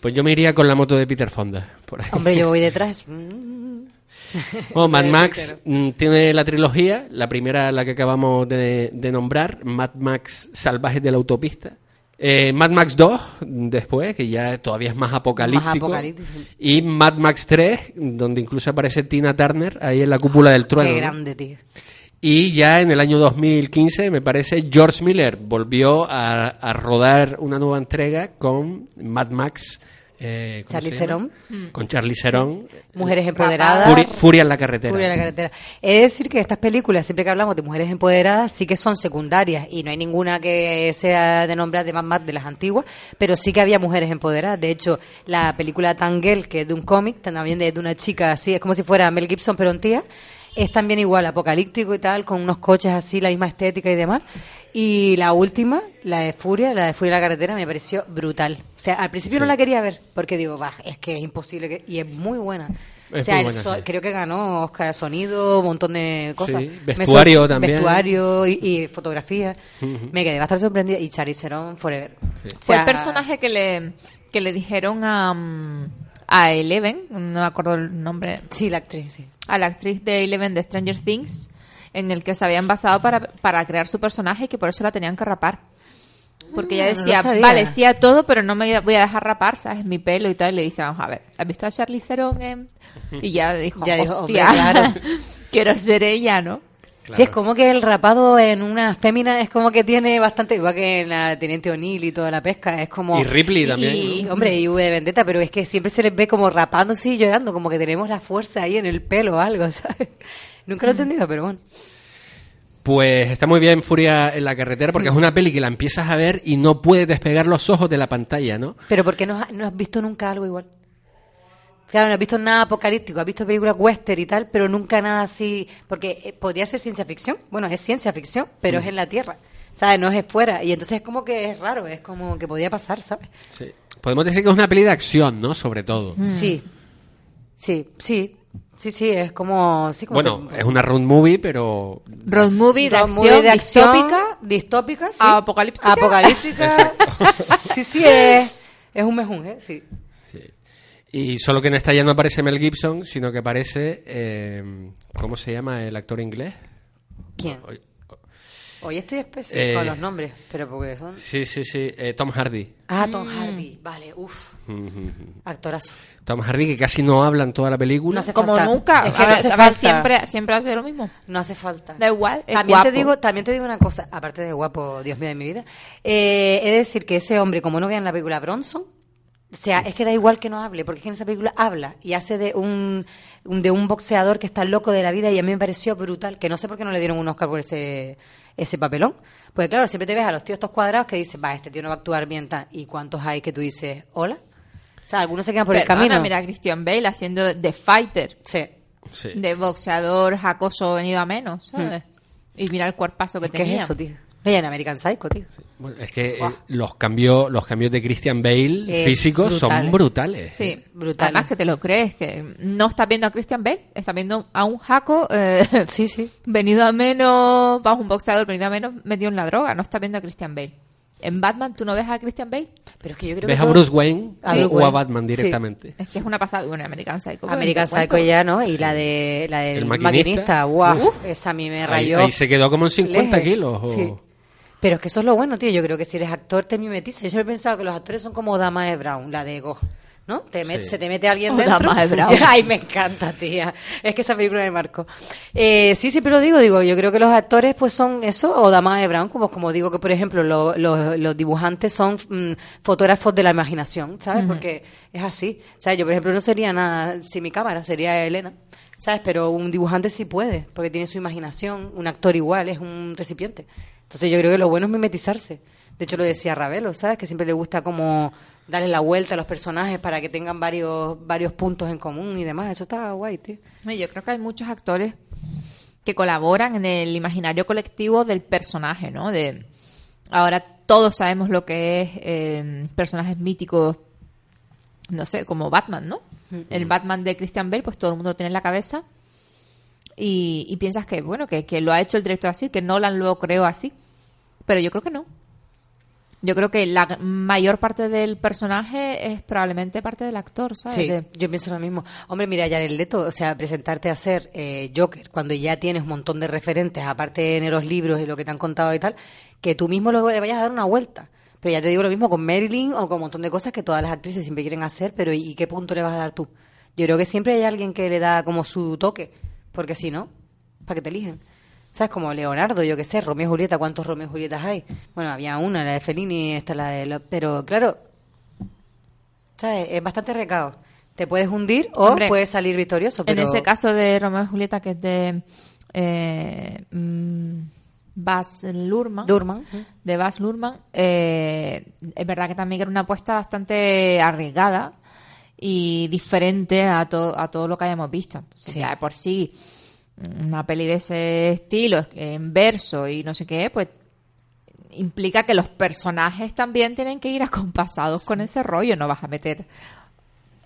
B: Pues yo me iría con la moto de Peter Fonda. Por ahí.
D: Hombre, yo voy detrás. Mm.
B: Bueno, Mad Max mm, tiene la trilogía, la primera la que acabamos de, de nombrar, Mad Max Salvajes de la Autopista. Eh, Mad Max 2, después, que ya todavía es más apocalíptico.
D: apocalíptico.
B: Y Mad Max 3, donde incluso aparece Tina Turner ahí en la cúpula del trueno.
D: Qué grande, tío.
B: Y ya en el año 2015, me parece, George Miller volvió a, a rodar una nueva entrega con Mad Max. Eh, ¿cómo
D: Charlize
B: se llama?
D: Theron.
B: Con Charlie Theron.
D: Mujeres empoderadas.
B: Furia, Furia en la carretera.
D: Furia en la carretera. Es decir, que estas películas, siempre que hablamos de mujeres empoderadas, sí que son secundarias y no hay ninguna que sea de nombrar de más más de las antiguas, pero sí que había mujeres empoderadas. De hecho, la película Tangel, que es de un cómic, también de, de una chica así, es como si fuera Mel Gibson, pero en tía, es también igual, apocalíptico y tal, con unos coches así, la misma estética y demás. Y la última, la de Furia, la de Furia en la carretera, me pareció brutal. O sea, al principio no la quería ver, porque digo, va, es que es imposible que... Y es muy buena. o sea,
B: buena,
D: so-
B: sí.
D: creo que ganó Oscar sonido, un montón de cosas.
B: Sí, vestuario también.
D: Vestuario y, y fotografía. Me quedé bastante sorprendida. Y Charlize Theron forever. O
C: Fue el personaje que le, que le dijeron a, mm, a Eleven, no me acuerdo el nombre,
D: Sí, la actriz, sí.
C: A la actriz de Eleven de Stranger Things, en el que se habían basado para, para crear su personaje y que por eso la tenían que rapar. Porque ella
D: Ah, no
C: decía, vale, sí a todo, pero no me voy a dejar rapar, ¿sabes? Mi pelo y tal. Y le dice, vamos a ver, ¿has visto a Charlize Theron? en-?" Y ya dijo,
D: Ya
C: hostia,
D: claro.
C: quiero ser ella, ¿no?
D: Sí, es como que el rapado en una fémina es como que tiene bastante, igual que en la Teniente O'Neill y toda la pesca, es como...
B: Y Ripley también,
D: Y,
B: ¿no?
D: hombre, y V de Vendetta, pero es que siempre se les ve como rapándose y llorando, como que tenemos la fuerza ahí en el pelo o algo, ¿sabes? Nunca lo he entendido, pero bueno.
B: Pues está muy bien Furia en la carretera porque es una peli que la empiezas a ver y no puedes despegar los ojos de la pantalla, ¿no?
D: Pero ¿por qué no, has- no has visto nunca algo igual? Claro, no has visto nada apocalíptico, has visto películas western y tal, pero nunca nada así, porque eh, podría ser ciencia ficción, bueno, es ciencia ficción, pero es en la Tierra, ¿sabes? No es fuera, y entonces es como que es raro, es como que podría pasar, ¿sabes?
B: Sí. Podemos decir que es una peli de acción, ¿no? Sobre todo.
D: Sí, sí, sí, sí, sí, es como... Sí, como
B: Bueno,
D: se-
B: es una road movie, pero
C: Road movie de
D: road
C: acción,
D: movie de acción,
C: distópica.
D: distópica, sí.
C: Apocalíptica.
D: Apocalíptica. sí, sí, es, es un mejún, ¿eh? Sí.
B: Y solo que en esta ya no aparece Mel Gibson, sino que aparece. eh, ¿Cómo se llama el actor inglés?
D: ¿Quién?
B: Hoy-
D: Hoy estoy específico
B: Eh,
D: con los nombres, pero porque son...
B: Sí, sí, sí. eh, Tom Hardy.
D: Ah, Tom Hardy, vale, uff, actorazo.
B: Tom Hardy, que casi no habla en toda la película.
D: No hace
C: Como
D: falta.
C: nunca.
D: Es que
C: a
D: no hace
C: a ver,
D: falta.
C: siempre, siempre hace lo mismo.
D: No hace falta.
C: Da igual, es
D: también te digo, también te digo una cosa, aparte de guapo, Dios mío de mi vida, eh, es decir que ese hombre, como no vean la película Bronson, o sea, es que da igual que no hable, porque es que en esa película habla y hace de un, de un boxeador que está loco de la vida y a mí me pareció brutal, que no sé por qué no le dieron un Oscar por ese, ese papelón. Pues claro, siempre te ves a los tíos estos cuadrados que dices, va, este tío no va a actuar bien, tal. ¿Y cuántos hay que tú dices, hola? O sea, algunos se quedan por el camino.
C: mira a Christian Bale haciendo de fighter,
D: Sí.
B: Sí.
C: de boxeador jacoso venido a menos, ¿sabes? Y mira el cuerpazo que
D: ¿Qué
C: tenía.
D: es eso, tío? No, y en American Psycho, tío.
B: Bueno, es que eh, los cambios los cambios de Christian Bale
D: Eh,
B: físicos son
D: brutales.
B: brutales.
C: Sí,
D: Brutal.
C: Además que te lo crees, que no estás viendo a Christian Bale, estás viendo a un jaco eh,
D: Sí, sí.
C: venido a menos, vamos, un boxeador venido a menos metido en la droga, no estás viendo a Christian Bale. En Batman, ¿tú no ves a Christian Bale?
D: Pero es que yo creo
B: ¿Ves
D: que
B: a
D: todo-
B: Bruce Wayne
D: A
B: sí, o a. Batman
D: Sí.
B: directamente?
C: Es que es una pasada. Bueno, American Psycho. pues,
D: American. Psycho ya, ¿no? Y la de la del
B: El
D: maquinista,
B: maquinista.
D: guau, esa a mí me
B: Ahí,
D: rayó.
B: ahí se quedó como en 50
D: Leje.
B: kilos. o-
D: Sí. Pero es que eso es lo bueno, tío. Yo creo que si eres actor te mimetizas. Yo siempre he pensado que los actores son como Dama de Brown, la de Go. ¿No? Te met-
B: Sí.
D: Se te mete alguien dentro.
C: Dama de Brown.
D: Ay, me encanta, tía. Es que esa película me marcó. Eh, sí, siempre lo digo. Digo, yo creo que los actores pues son eso, o Dama de Brown, como, como digo que, por ejemplo, lo- lo- los dibujantes son mm, fotógrafos de la imaginación, ¿sabes? Porque es así. O sea, yo, por ejemplo, no sería nada sin mi cámara, sería Elena. ¿Sabes? Pero un dibujante sí puede, porque tiene su imaginación. Un actor igual, es un recipiente. Entonces yo creo que lo bueno es mimetizarse. De hecho, lo decía Ravelo, ¿sabes? Que siempre le gusta como darle la vuelta a los personajes para que tengan varios, varios puntos en común y demás. Eso está guay, tío.
C: Yo creo que hay muchos actores que colaboran en el imaginario colectivo del personaje, ¿no? De ahora todos sabemos lo que es eh, personajes míticos, no sé, como Batman, ¿no? El Batman de Christian Bale, pues todo el mundo lo tiene en la cabeza y, y piensas que bueno que, que lo ha hecho el director así, que Nolan lo creó así, pero yo creo que no. Yo creo que la mayor parte del personaje es probablemente parte del actor, ¿sabes?
D: Sí,
C: De-
D: yo pienso lo mismo. Hombre, mira, Jared Leto, o sea, presentarte a ser eh, Joker cuando ya tienes un montón de referentes, aparte de los libros y lo que te han contado y tal, que tú mismo luego le vayas a dar una vuelta. Pero ya te digo lo mismo con Marilyn o con un montón de cosas que todas las actrices siempre quieren hacer, pero ¿y qué punto le vas a dar tú? Yo creo que siempre hay alguien que le da como su toque, porque si no, ¿para qué te eligen? ¿Sabes? Como Leonardo, yo qué sé, Romeo y Julieta, ¿cuántos Romeo y Julietas hay? Bueno, había una, la de Fellini, esta la de... lo- Pero claro, ¿sabes? Es bastante recado. Te puedes hundir o
C: Hombre,
D: puedes salir victorioso. Pero...
C: En ese caso de Romeo y Julieta, que es de eh, mm, Luhrmann,
D: Durman.
C: de Baz Luhrmann, eh, es verdad que también era una apuesta bastante arriesgada y diferente a, to- a todo lo que hayamos visto. Entonces,
D: Sí.
C: ya de por sí, una peli de ese estilo, en verso y no sé qué, pues implica que los personajes también tienen que ir acompasados con ese rollo. No vas a meter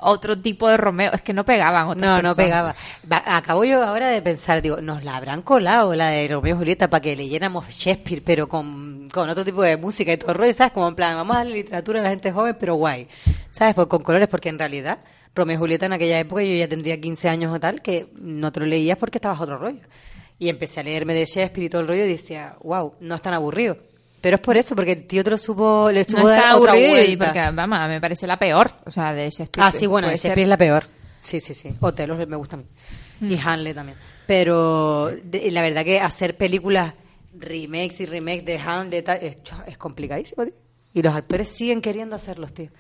C: otro tipo de Romeo. Es que no pegaban otras
D: No, no
C: personas.
D: pegaba. Va- Acabo yo ahora de pensar, digo, nos la habrán colado la de Romeo y Julieta para que leyéramos Shakespeare, pero con, con otro tipo de música y todo el rollo, ¿sabes? Como en plan, vamos a darle literatura a la gente joven, pero guay. ¿Sabes? Pues con colores, porque en realidad Romeo y Julieta en aquella época yo ya tendría 15 años o tal, que no te lo leías porque estabas otro rollo. Y empecé a leerme de Shakespeare y todo el rollo y decía, wow, no es tan aburrido. Pero es por eso, porque el tío te lo supo, le supo
C: No
D: dar
C: está
D: otra
C: aburrido y
D: vuelta.
C: porque, vamos, me parece la peor. O sea, de Shakespeare.
D: Ah, sí, bueno,
C: Puede
D: Shakespeare
C: ser-
D: es la peor. Sí, sí, sí. Otelo me gusta a mí. Y Hanley también. Pero de- la verdad que hacer películas remakes y remakes de Hamlet es, es complicadísimo, tío. Y los actores siguen queriendo hacerlos, tío.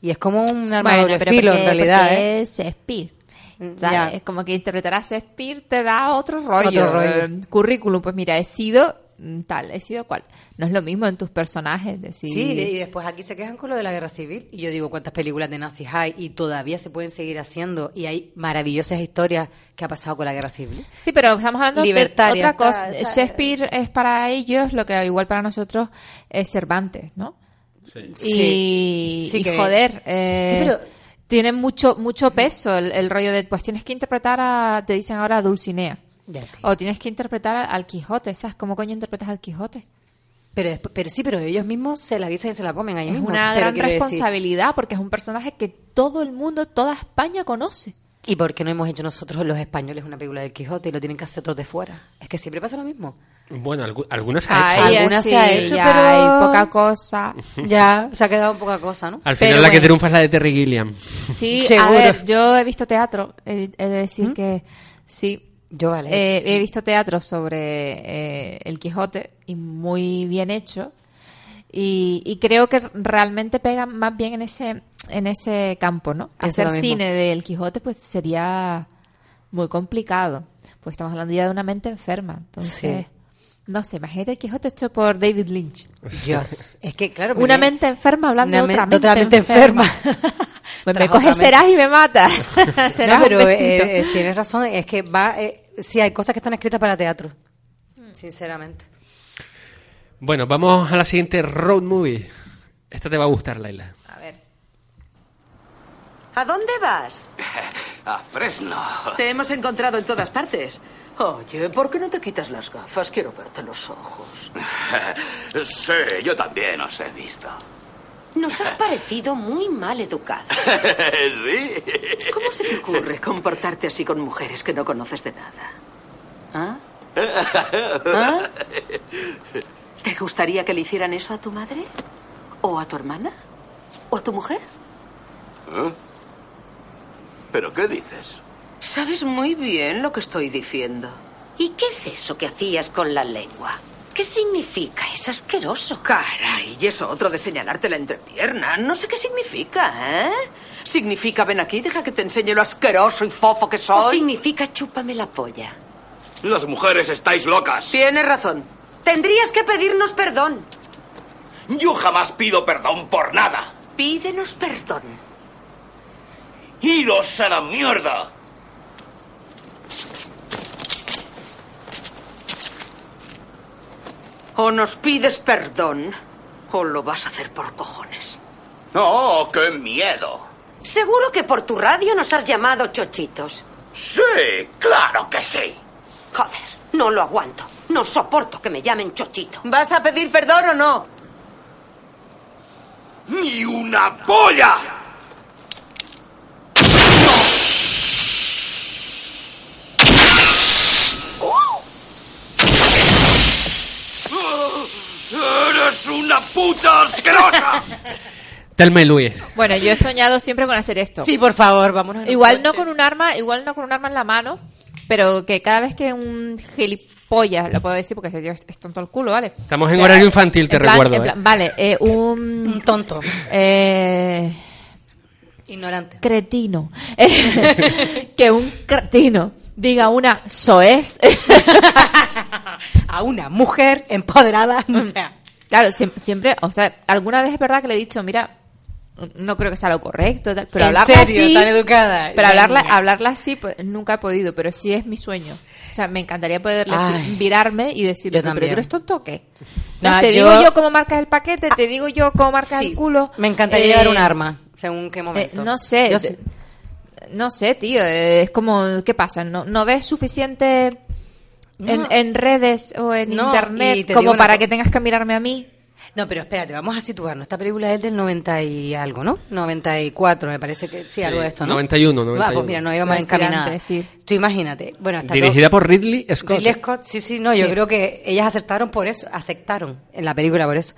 D: Y es como un arma de
C: Bueno,
D: doble
C: pero
D: filo,
C: porque-
D: en realidad, ¿eh?
C: es Shakespeare.
D: Mm,
C: O sea,
D: ya.
C: Es como que interpretar a Shakespeare te da otro rollo.
D: Otro rollo.
C: Eh, currículum, pues mira, he sido mm, tal, he sido cual. No es lo mismo en tus personajes. Decir,
D: Sí, y después aquí se quejan con lo de la guerra civil. Y yo digo, ¿cuántas películas de nazis hay? Y todavía se pueden seguir haciendo. Y hay maravillosas historias que ha pasado con la guerra civil.
C: Sí, pero estamos hablando de otra cosa.
D: ¿sabes?
C: Shakespeare es para ellos lo que igual para nosotros es Cervantes, ¿no?
D: Sí.
C: Y,
D: Sí
C: y
D: que-
C: joder, eh,
D: Sí, pero-
C: tiene mucho mucho peso el, el rollo de, pues tienes que interpretar a, te dicen ahora a Dulcinea. O tienes que interpretar al Quijote, ¿sabes? ¿Cómo coño interpretas al Quijote?
D: Pero, después- pero sí, pero ellos mismos se la guisan y se la comen ahí
C: Es
D: mismos.
C: una gran
D: decir-
C: responsabilidad porque es un personaje que todo el mundo, toda España conoce.
D: ¿Y por qué no hemos hecho nosotros los españoles una película del Quijote y lo tienen que hacer otros de fuera? Es que siempre pasa lo mismo.
B: Bueno, algu- algunas se ha hecho.
D: Algunas
C: sí,
D: se ha hecho,
C: ya
D: pero-
C: hay poca cosa.
D: Ya, se ha quedado poca cosa, ¿no?
B: Al final
C: Pero
B: la que triunfa es la de Terry Gilliam.
C: Sí, a ver, yo he visto teatro, he, he de decir que sí.
D: Yo, vale.
C: Eh, he visto teatro sobre eh, el Quijote y muy bien hecho. Y, y creo que realmente pega más bien en ese en ese campo, ¿no?
D: Pienso
C: Hacer cine del Quijote pues sería muy complicado. Pues estamos hablando ya de una mente enferma. Entonces,
D: Sí.
C: no sé, imagínate el Quijote hecho por David Lynch.
D: Dios. Es que, claro.
C: Una
D: me-
C: mente enferma hablando de otra
D: men-
C: mente,
D: mente
C: enferma.
D: enferma.
C: Pues me
D: otra
C: serás y me matas. serás
D: No, pero eh, eh, tienes razón, es que va, eh, sí, hay cosas que están escritas para teatro, sinceramente.
B: Bueno, vamos a la siguiente road movie. Esta te va a gustar, Laila.
C: A ver.
G: ¿A dónde vas?
H: A Fresno.
G: Te hemos encontrado en todas partes. Oye, ¿por qué no te quitas las gafas? Quiero verte los ojos.
H: Sí, yo también os he visto.
G: Nos has parecido muy mal educado.
H: sí.
G: ¿Cómo se te ocurre comportarte así con mujeres que no conoces de nada? ¿Ah? ¿Ah? ¿Te gustaría que le hicieran eso a tu madre? ¿O a tu hermana? ¿O a tu mujer?
H: ¿Eh? ¿Pero qué dices?
G: Sabes muy bien lo que estoy diciendo.
I: ¿Y qué es eso que hacías con la lengua? ¿Qué significa? Es asqueroso.
G: Caray, y eso otro de señalarte la entrepierna. No sé qué significa, ¿eh? Significa ven aquí, deja que te enseñe lo asqueroso y fofo que
I: ¿O
G: soy.
I: significa chúpame la polla?
H: Las mujeres estáis locas.
G: Tienes razón.
I: Tendrías que pedirnos perdón.
H: Yo jamás pido perdón por nada.
G: Pídenos perdón.
H: ¡Iros a la mierda!
G: O nos pides perdón, o lo vas a hacer por cojones.
H: ¡Oh, qué miedo!
I: Seguro que por tu radio nos has llamado chochitos.
H: Sí, claro que sí.
I: Joder, no lo aguanto. No soporto que me llamen chochito.
G: ¿Vas a pedir perdón o no?
H: ¡Ni una polla! Una puta asquerosa!
B: Telma y Luis.
C: Bueno, yo he soñado siempre con hacer esto.
D: Sí, por favor, vámonos. en un
C: Igual no
D: coche.
C: con un arma, igual no con un arma en la mano, pero que cada vez que un gilipollas, lo puedo decir porque ese tío es, es tonto el culo, ¿vale?
B: Estamos en
C: Pero,
B: horario infantil, te
C: en plan-
B: recuerdo,
C: en
B: ¿eh?
C: Vale, eh, un...
D: Un tonto,
C: eh,
D: ignorante.
C: cretino. que un cretino diga una soez.
D: A una mujer empoderada, o sea,
C: claro, siem- siempre, o sea, alguna vez es verdad que le he dicho, mira, no creo que sea lo correcto, tal, pero
D: en
C: hablarla
D: serio,
C: así,
D: tan educada.
C: pero hablarla, hablarla así, pues nunca he podido, pero sí es mi sueño. O sea, me encantaría poderle
D: Ay.
C: virarme y decirle, pero tú eres tonto o qué? O sea,
D: No,
C: te
D: yo-
C: digo yo cómo marcas el paquete, te digo yo cómo marcas
D: Sí,
C: el culo.
D: Me encantaría
C: Eh,
D: llevar un arma, según qué
C: eh,
D: momento.
C: no sé,
D: Yo
C: de-
D: sí.
C: no sé, tío, eh, es como, ¿qué pasa? ¿No, no ves suficiente en,
D: No.
C: en redes o en
D: No,
C: internet
D: te
C: como para que tengas que mirarme a mí?
D: No, pero espérate, vamos a situarnos. Esta película es del 90 y algo, ¿no? 94, me parece que sí, algo de esto, ¿no?
B: 91,
D: Ah,
B: 91.
D: pues mira, no íbamos encaminadas.
C: sí.
D: Tú imagínate. Bueno, hasta
B: Dirigida por Ridley Scott.
D: Ridley Scott, sí, sí, no, yo
C: Sí.
D: creo que ellas acertaron por eso, aceptaron en la película por eso.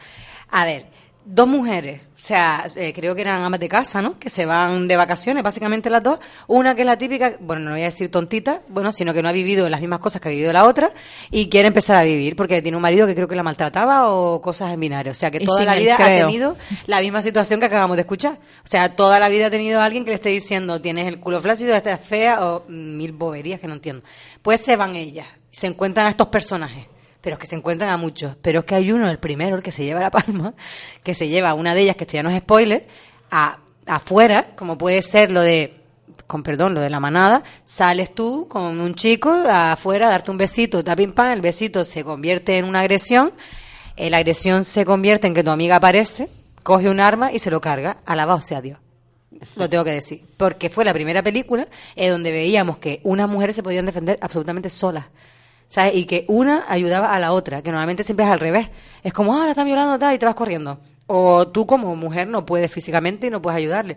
D: A ver, dos mujeres, o sea, eh, creo que eran amas de casa, ¿no? Que se van de vacaciones, básicamente las dos. Una que es la típica, bueno, no voy a decir tontita, bueno, sino que no ha vivido las mismas cosas que ha vivido la otra y quiere empezar a vivir porque tiene un marido que creo que la maltrataba o cosas en binario. O sea, que
C: Y
D: toda la vida ha tenido la misma situación que acabamos de escuchar. O sea, toda la vida ha tenido alguien que le esté diciendo, tienes el culo flácido, estás fea o mil boberías que no entiendo. Pues se van ellas, se encuentran a estos personajes. Pero es que se encuentran a muchos. Pero es que hay uno, el primero, el que se lleva la palma, que se lleva a una de ellas, que esto ya no es spoiler, a, afuera, como puede ser lo de, con perdón, lo de la manada, sales tú con un chico afuera a darte un besito, tapin pan, el besito se convierte en una agresión, la agresión se convierte en que tu amiga aparece, coge un arma y se lo carga, alabado sea Dios. Lo tengo que decir. Porque fue la primera película eh, donde veíamos que unas mujeres se podían defender absolutamente solas. ¿Sabes? Y que una ayudaba a la otra, que normalmente siempre es al revés. Es como, ah, la están violando tal, y te vas corriendo. O tú como mujer no puedes físicamente y no puedes ayudarle.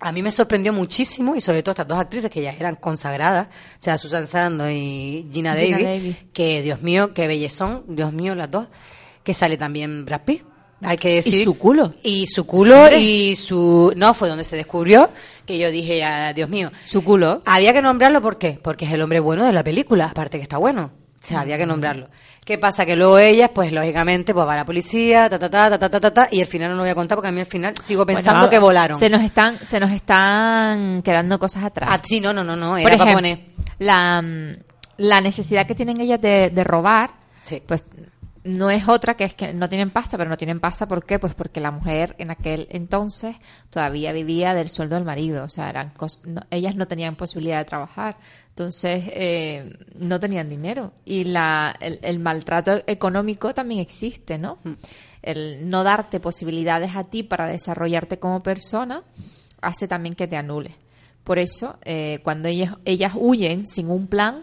D: A mí me sorprendió muchísimo, y sobre todo estas dos actrices que ya eran consagradas, o sea, Susan Sarandon y Gina,
C: Gina
D: Davis,
C: Davis.
D: que Dios mío, qué bellezón, Dios mío, las dos, que sale también Brad Pitt. Hay que decir.
C: Y su culo.
D: Y su culo y su. No, fue donde se descubrió que yo dije, ya, Dios mío.
C: Su culo.
D: Había que nombrarlo, ¿por qué? Porque es el hombre bueno de la película, aparte que está bueno. O sea, había que nombrarlo. ¿Qué pasa? Que luego ellas, pues lógicamente, pues va a la policía, ta, ta, ta, ta, ta, ta, ta, ta, y al final no lo voy a contar porque a mí al final sigo pensando
C: Bueno,
D: que volaron.
C: Se nos están, se nos están quedando cosas atrás.
D: Ah, sí, no, no, no, no, era
C: Por
D: para
C: ejemplo,
D: poner.
C: la, mm, la necesidad que tienen ellas de, de robar,
D: Sí.
C: pues no es otra que es que no tienen pasta, pero no tienen pasta ¿por qué? Pues porque la mujer en aquel entonces todavía vivía del sueldo del marido, o sea, eran cos- no- ellas no tenían posibilidad de trabajar, entonces eh, no tenían dinero y la, el, el maltrato económico también existe, ¿no? El no darte posibilidades a ti para desarrollarte como persona hace también que te anule. Por eso, eh, cuando ellas, ellas huyen sin un plan,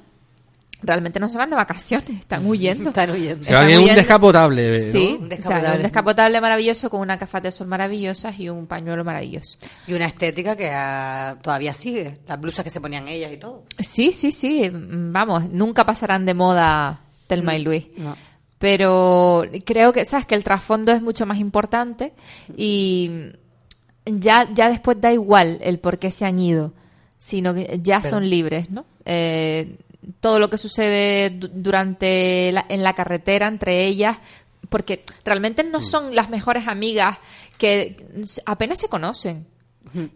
C: realmente no se van de vacaciones, están huyendo.
D: Están huyendo.
B: Se van en un descapotable, ¿no?
C: Sí,
D: Un
C: o sea,
D: descapotable.
C: un descapotable maravilloso con una cafate de sol maravillosas y un pañuelo maravilloso.
D: Y una estética que ah, todavía sigue. Las blusas que se ponían ellas y todo.
C: Sí, sí, sí, mm, vamos, nunca pasarán de moda Telma y Luis.
D: No.
C: Pero creo que, sabes, que el trasfondo es mucho más importante y ya, ya después da igual el por qué se han ido, sino que ya
D: Pero-
C: son libres, ¿no? Eh, todo lo que sucede du- durante la, en la carretera entre ellas, porque realmente no son las mejores amigas que apenas se conocen.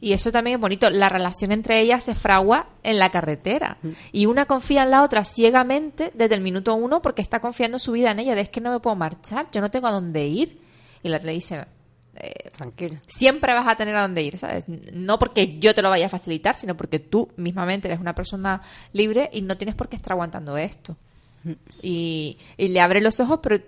C: Y eso también es bonito. La relación entre ellas se fragua en la carretera. Y una confía en la otra ciegamente desde el minuto uno porque está confiando su vida en ella. De es que no me puedo marchar, yo no tengo a dónde ir. Y la otra le dice, eh,
D: Tranquila.
C: siempre vas a tener a dónde ir, ¿sabes? No porque yo te lo vaya a facilitar, sino porque tú mismamente eres una persona libre y no tienes por qué estar aguantando esto. Y, y le abre los ojos, pero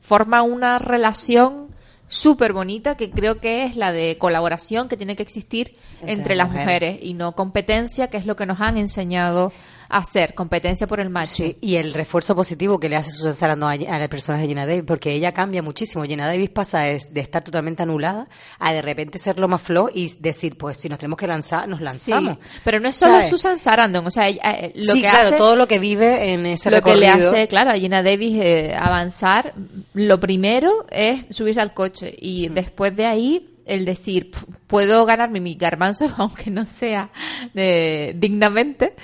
C: forma una relación súper bonita que creo que es la de colaboración que tiene que existir entre,
D: Entre
C: las mujeres.
D: mujeres.
C: y no competencia, que es lo que nos han enseñado hacer, competencia por el macho.
D: Sí, y el refuerzo positivo que le hace Susan Sarandon a, a la personaje de Gina Davis, porque ella cambia muchísimo. Gina Davis pasa de, de estar totalmente anulada a de repente ser lo más flow y decir, pues si nos tenemos que lanzar, nos lanzamos.
C: Sí, pero no es solo
D: ¿Sabes?
C: Susan Sarandon, o sea, ella, eh, lo
D: sí,
C: que
D: claro,
C: hace
D: todo lo que vive en ese
C: lo que le hace, claro, a Gina Davis eh, avanzar, lo primero es subirse al coche y después de ahí el decir, "Pf, puedo ganarme mi garbanzo, aunque no sea eh, dignamente,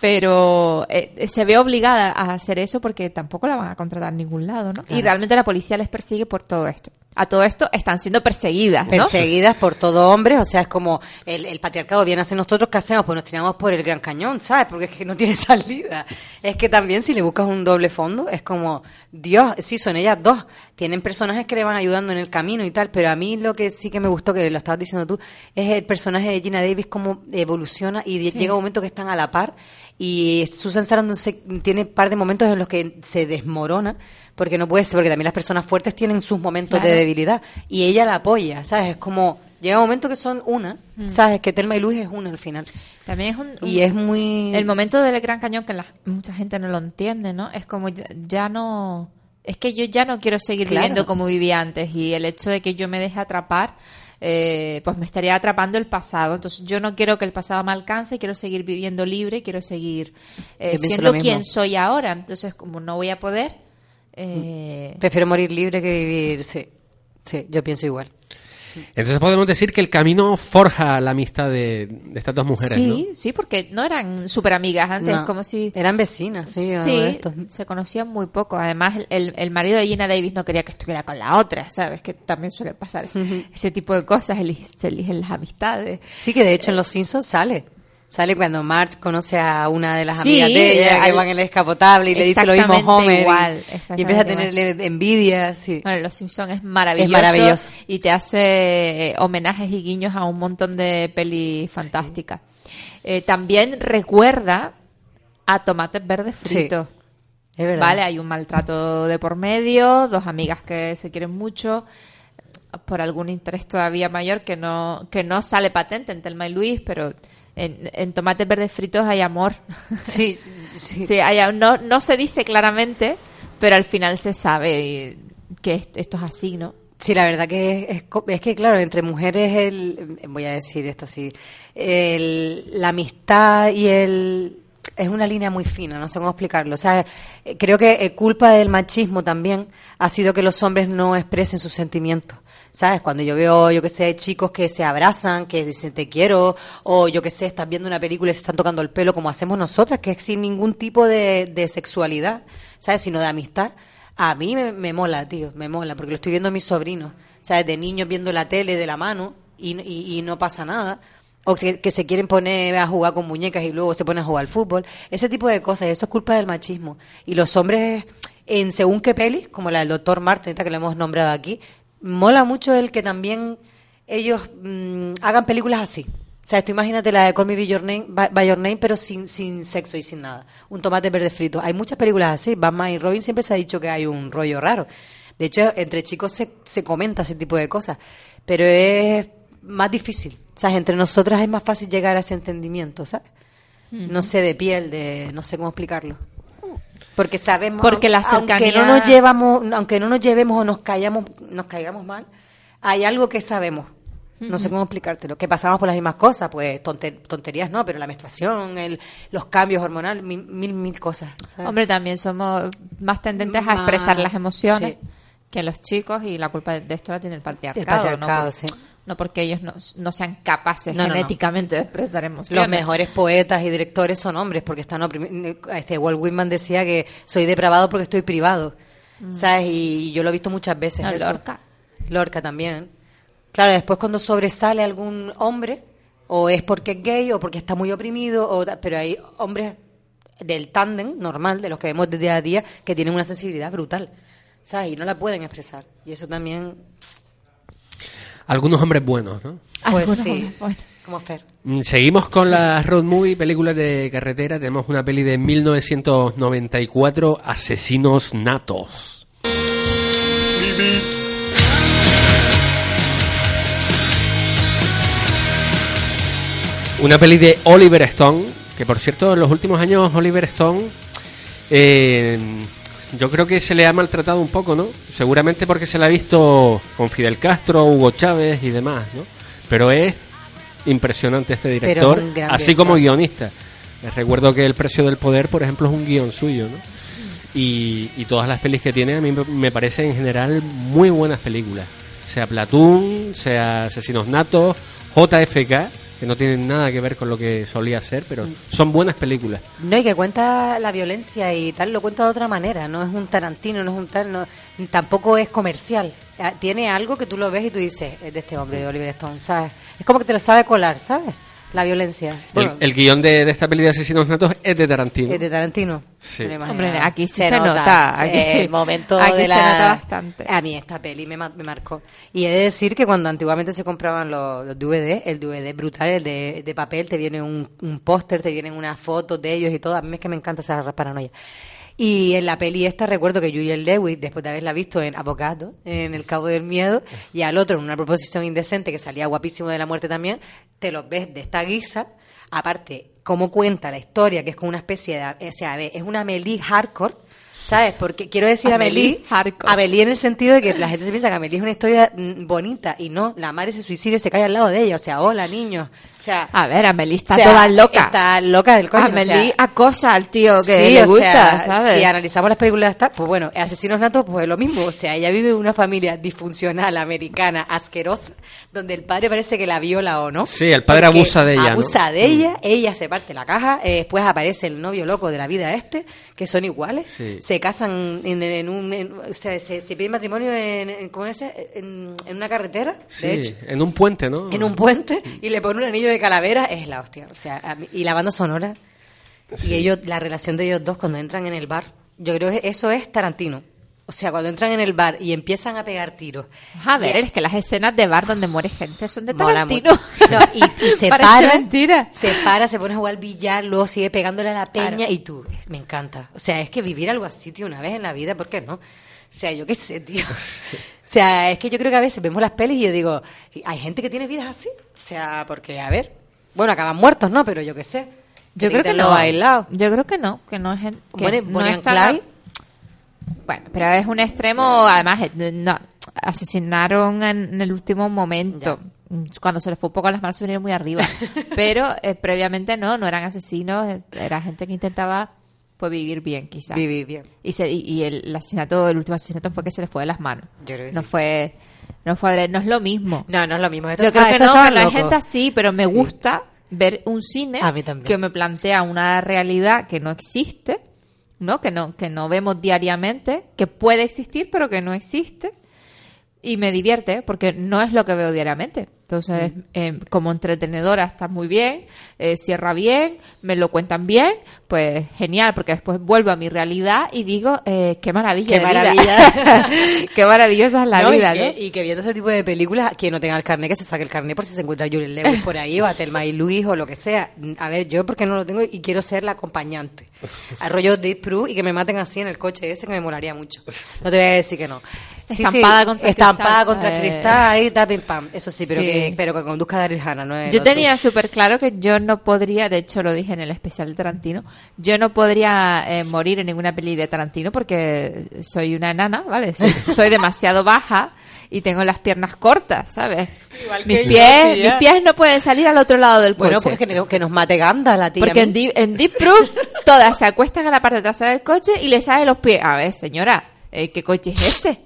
C: pero eh, se ve obligada a hacer eso porque tampoco la van a contratar en ningún lado, ¿no? Y realmente la policía les persigue por todo esto. A todo esto están siendo perseguidas, ¿no?
D: perseguidas por todo hombre, o sea, es como el, el patriarcado viene hacia nosotros, ¿qué hacemos? Pues nos tiramos por el gran cañón, ¿sabes? Porque es que no tiene salida. Es que también si le buscas un doble fondo, es como, Dios, sí, son ellas dos, tienen personajes que le van ayudando en el camino y tal, pero a mí lo que sí que me gustó, que lo estabas diciendo tú, es el personaje de Gina Davis, cómo evoluciona y
C: Sí.
D: llega un momento que están a la par y Susan Sarandon se- tiene un par de momentos en los que se desmorona porque no puede ser, porque también las personas fuertes tienen sus momentos
C: Claro.
D: de debilidad y ella la apoya, ¿sabes? Es como llega un momento que son una,
C: Mm.
D: ¿sabes? Que Telma y Luis es una al final.
C: También es un,
D: Y
C: un-
D: es muy
C: El momento del Gran Cañón que la- mucha gente no lo entiende, ¿no? Es como ya, ya no... Es que yo ya no quiero seguir
D: Claro.
C: viviendo como vivía antes y el hecho de que yo me deje atrapar, eh, pues me estaría atrapando el pasado. Entonces yo no quiero que el pasado me alcance, quiero seguir viviendo libre, quiero seguir eh, siendo quien soy ahora. Entonces como no voy a poder... eh,
D: prefiero morir libre que vivir, sí. Sí, yo pienso igual.
B: Entonces podemos decir que el camino forja la amistad de, de estas dos mujeres,
C: sí, sí, porque no eran súper amigas antes,
D: No,
C: como si...
D: eran vecinas, sí,
C: Sí,
D: esto.
C: se conocían muy poco. Además, el, el marido de Gina Davis no quería que estuviera con la otra, ¿sabes? Que también suele pasar ese tipo de cosas, se eligen las amistades.
D: Sí, que de hecho en Los Simpsons sale. Sale cuando Marge conoce a una de las
C: Sí,
D: amigas de ella, que
C: al-
D: van en el escapotable y le dice lo mismo Homer. y-
C: igual,
D: y,
C: exactamente
D: empieza a
C: igual.
D: tenerle envidia, sí.
C: Bueno, Los Simpsons es maravilloso,
D: Es maravilloso.
C: y te hace eh, homenajes y guiños a un montón de pelis fantásticas. Eh, también recuerda a Tomates Verdes
D: Sí,
C: Fritos.
D: es verdad.
C: Vale, hay un maltrato de por medio, dos amigas que se quieren mucho, por algún interés todavía mayor que no, que no sale patente en Telma y Luis, pero en, en Tomates Verdes Fritos hay amor.
D: Sí, sí.
C: Sí, hay- no, no se dice claramente, pero al final se sabe que est- esto es así, ¿no?
D: Sí, la verdad que es, es co- es que, claro, entre mujeres, el, voy a decir esto así, el- la amistad y el... Es una línea muy fina, no sé cómo explicarlo. O sea, eh, creo que eh, culpa del machismo también ha sido que los hombres no expresen sus sentimientos. ¿Sabes? Cuando yo veo, yo que sé, chicos que se abrazan, que dicen te quiero, o yo que sé, estás viendo una película y se están tocando el pelo como hacemos nosotras, que es sin ningún tipo de, de sexualidad, ¿sabes? Sino de amistad. A mí me, me mola, tío, me mola, porque lo estoy viendo a mis sobrinos, ¿sabes? De niños viendo la tele de la mano y, y- y no pasa nada. O que, se quieren poner a jugar con muñecas y luego se ponen a jugar al fútbol. Ese tipo de cosas, eso es culpa del machismo. Y los hombres en según qué pelis, como la del Doctor Martin, que le hemos nombrado aquí, mola mucho el que también ellos mm, hagan películas así. O sea, tú imagínate la de Call Me By Your Name, by Your Name, pero sin, sin sexo y sin nada. Un tomate verde frito. Hay muchas películas así. Batman y Robin siempre se ha dicho que hay un rollo raro. De hecho, entre chicos se, se comenta ese tipo de cosas. Pero es más difícil. O sea, entre nosotras es más fácil llegar a ese entendimiento, ¿sabes? No sé, de piel, de... no sé cómo explicarlo. Porque sabemos...
C: Porque la
D: aunque
C: cercanía-
D: no nos llevamos, aunque no nos llevemos o nos caigamos, nos caigamos mal, hay algo que sabemos. No sé cómo explicártelo. Que pasamos por las mismas cosas, pues tonte- tonterías no, pero la menstruación, el, los cambios hormonales, mil, mil, mil cosas. ¿sabes?
C: Hombre, también somos más tendentes a expresar las emociones
D: sí.
C: que los chicos y la culpa de esto la tiene el patriarcado.
D: El patriarcado,
C: no,
D: sí.
C: No porque ellos no, no sean capaces
D: No, no, no.
C: genéticamente de expresar emociones.
D: Los mejores poetas y directores son hombres porque están oprimidos. Este Walt Whitman decía que soy depravado porque estoy privado, ¿sabes? Y yo lo he visto muchas veces. Eso.
C: Lorca.
D: Lorca también. Claro, después cuando sobresale algún hombre, o es porque es gay o porque está muy oprimido, o pero hay hombres del tándem normal, de los que vemos de día a día, que tienen una sensibilidad brutal, ¿sabes? Y no la pueden expresar. Y eso también,
B: Algunos hombres buenos, ¿no?
D: pues
C: Algunos
D: sí,
C: bueno.
D: como Fer.
B: Mm, Seguimos con las road movie, películas de carretera. Tenemos una peli de 1994, Asesinos Natos. Una peli de Oliver Stone, que por cierto en los últimos años Oliver Stone eh, yo creo que se le ha maltratado un poco, ¿no? Seguramente porque se la ha visto con Fidel Castro, Hugo Chávez y demás, ¿no? Pero es impresionante este director, así como guionista. Les recuerdo que El precio del poder, por ejemplo, es un guion suyo, ¿no? Y, y todas las pelis que tiene a mí me- me parecen en general muy buenas películas. Sea Platoon, sea Asesinos Natos, JFK, que no tienen nada que ver con lo que solía ser, pero son buenas películas.
D: No, y que cuenta la violencia y tal, lo cuenta de otra manera. No es un Tarantino, no es un tal, no, tampoco es comercial. Ah, Tiene algo que tú lo ves y tú dices, es de este hombre, de Oliver Stone, ¿sabes? Es como que te lo sabe colar, ¿sabes? La violencia. Bueno,
B: el, el guion de, de esta peli de Asesinos Natos es de Tarantino.
D: es de Tarantino.
B: Sí.
C: Hombre, aquí sí se nota, aquí-
D: el momento
C: aquí
D: de
C: se
D: la...
C: nota bastante.
D: A mí esta peli me, me marcó. Y he de decir que cuando antiguamente se compraban los, los DVD, el DVD brutal, el de, de papel, te viene un, un póster, te vienen unas fotos de ellos y todo. A mí es que me encanta esa paranoia. Y en la peli esta recuerdo que Julian Lewis, después de haberla visto en Abogado, en El Cabo del Miedo, y al otro en una proposición indecente que salía guapísimo de la muerte también, te los ves de esta guisa. Aparte, cómo cuenta la historia, que es como una especie de... O sea, es una Amelie hardcore, ¿sabes? Porque quiero decir Amelie,
C: hardcore.
D: Amelie en el sentido de que la gente se piensa que Amelie es una historia mm, bonita, y no, la madre se suicida y se cae al lado de ella. O sea, hola, niños. O sea,
C: A ver, Amelie está
D: o sea,
C: toda loca.
D: Está loca del coño. o
C: Amelie
D: sea,
C: acosa al tío que
D: Sí,
C: le
D: o
C: gusta,
D: sea,
C: ¿sabes?
D: Si analizamos las películas, está, pues bueno, Asesinos Natos, pues lo mismo. O sea, ella vive en una familia disfuncional americana, asquerosa, donde el padre parece que la viola o no.
B: Sí, el padre abusa de ella, ¿no?
D: Abusa de ella, ella se parte la caja, eh, después aparece el novio loco de la vida este, que son iguales.
B: Sí.
D: Se casan en, en un. en- o sea, se, se piden matrimonio en, en- ¿cómo es? En, en una carretera,
B: Sí,
D: de hecho
B: en un puente, ¿no?
D: en un puente y le pone un anillo de calavera, es la hostia. O sea, mí- y la banda sonora. Y ellos, la relación de ellos dos cuando entran en el bar, yo creo que eso es Tarantino. O sea, cuando entran en el bar y empiezan a pegar tiros.
C: A ver, es que las escenas de bar donde muere gente son de Tarantino.
D: No, y, y se para,
C: mentira.
D: se para, se pone a jugar billar, luego sigue pegándole a la peña
C: Claro.
D: y tú, me encanta. O sea, es que vivir algo así, tío, una vez en la vida, ¿por qué no? O sea, yo qué sé, tío. O sea, es que yo creo que a veces vemos las pelis y yo digo, hay gente que tiene vidas así. O sea, porque, a ver, bueno, acaban muertos, ¿no? Pero yo qué sé.
C: Yo creo que no.
D: bailado.
C: Yo creo que no, que no es que
D: Bonnie-
C: no
D: Bonnie
C: es
D: and
C: tan-
D: Clyde.
C: Bueno, pero es un extremo, además, eh, no, asesinaron en, en el último momento. Cuando se les fue un poco las manos se vinieron muy arriba. pero eh, previamente no, no eran asesinos, eh, era gente que intentaba pues vivir bien, quizás.
D: Vivir bien.
C: Y, se- y, y el, el asesinato, el último asesinato fue que se les fue de las manos.
D: Yo creo que
C: no
D: sí.
C: fue, no fue, no es lo mismo.
D: No, no es lo mismo. Esto-
C: Yo creo
D: ah,
C: que no, hay
D: loco.
C: gente así, pero me gusta ver un cine
D: A mí también.
C: que me plantea una realidad que no existe, ¿no? Que no que no vemos diariamente, que puede existir pero que no existe y me divierte porque no es lo que veo diariamente. Entonces, eh, como entretenedora está muy bien, eh, cierra bien, me lo cuentan bien, pues genial, porque después vuelvo a mi realidad y digo, eh, qué maravilla
D: Qué
C: de vida.
D: maravilla.
C: qué maravillosa es la
D: No,
C: vida,
D: y,
C: ¿no?
D: y que viendo ese tipo de películas, quien no tenga el carnet, que se saque el carnet por si se encuentra Julian Lewis por ahí, o a Thelma y Luis, o lo que sea. A ver, yo porque no lo tengo y quiero ser la acompañante. A rollo Deep Proof y que me maten así en el coche ese, que me molaría mucho. No te voy a decir que no. Sí,
C: Estampada
D: sí,
C: contra
D: estampada
C: cristal.
D: contra
C: Eh.
D: cristal, ahí, tapin pam. Eso sí, pero,
C: Sí.
D: Que, pero que conduzca Daryl Hannah, no es
C: Yo
D: otro.
C: tenía súper claro que yo no podría, de hecho lo dije en el especial de Tarantino, yo no podría eh, morir en ninguna peli de Tarantino porque soy una enana, ¿vale? Soy, soy demasiado baja y tengo las piernas cortas, ¿sabes?
D: Igual
C: Mis
D: que yo,
C: pies,
D: tía.
C: mis pies no pueden salir al otro lado del coche.
D: Bueno, pues que, que nos mate Ganda la tía.
C: porque en Deep, en Deep Proof todas se acuestan en la parte trasera del coche y le salen los pies. A ver, señora, eh, ¿qué coche es este?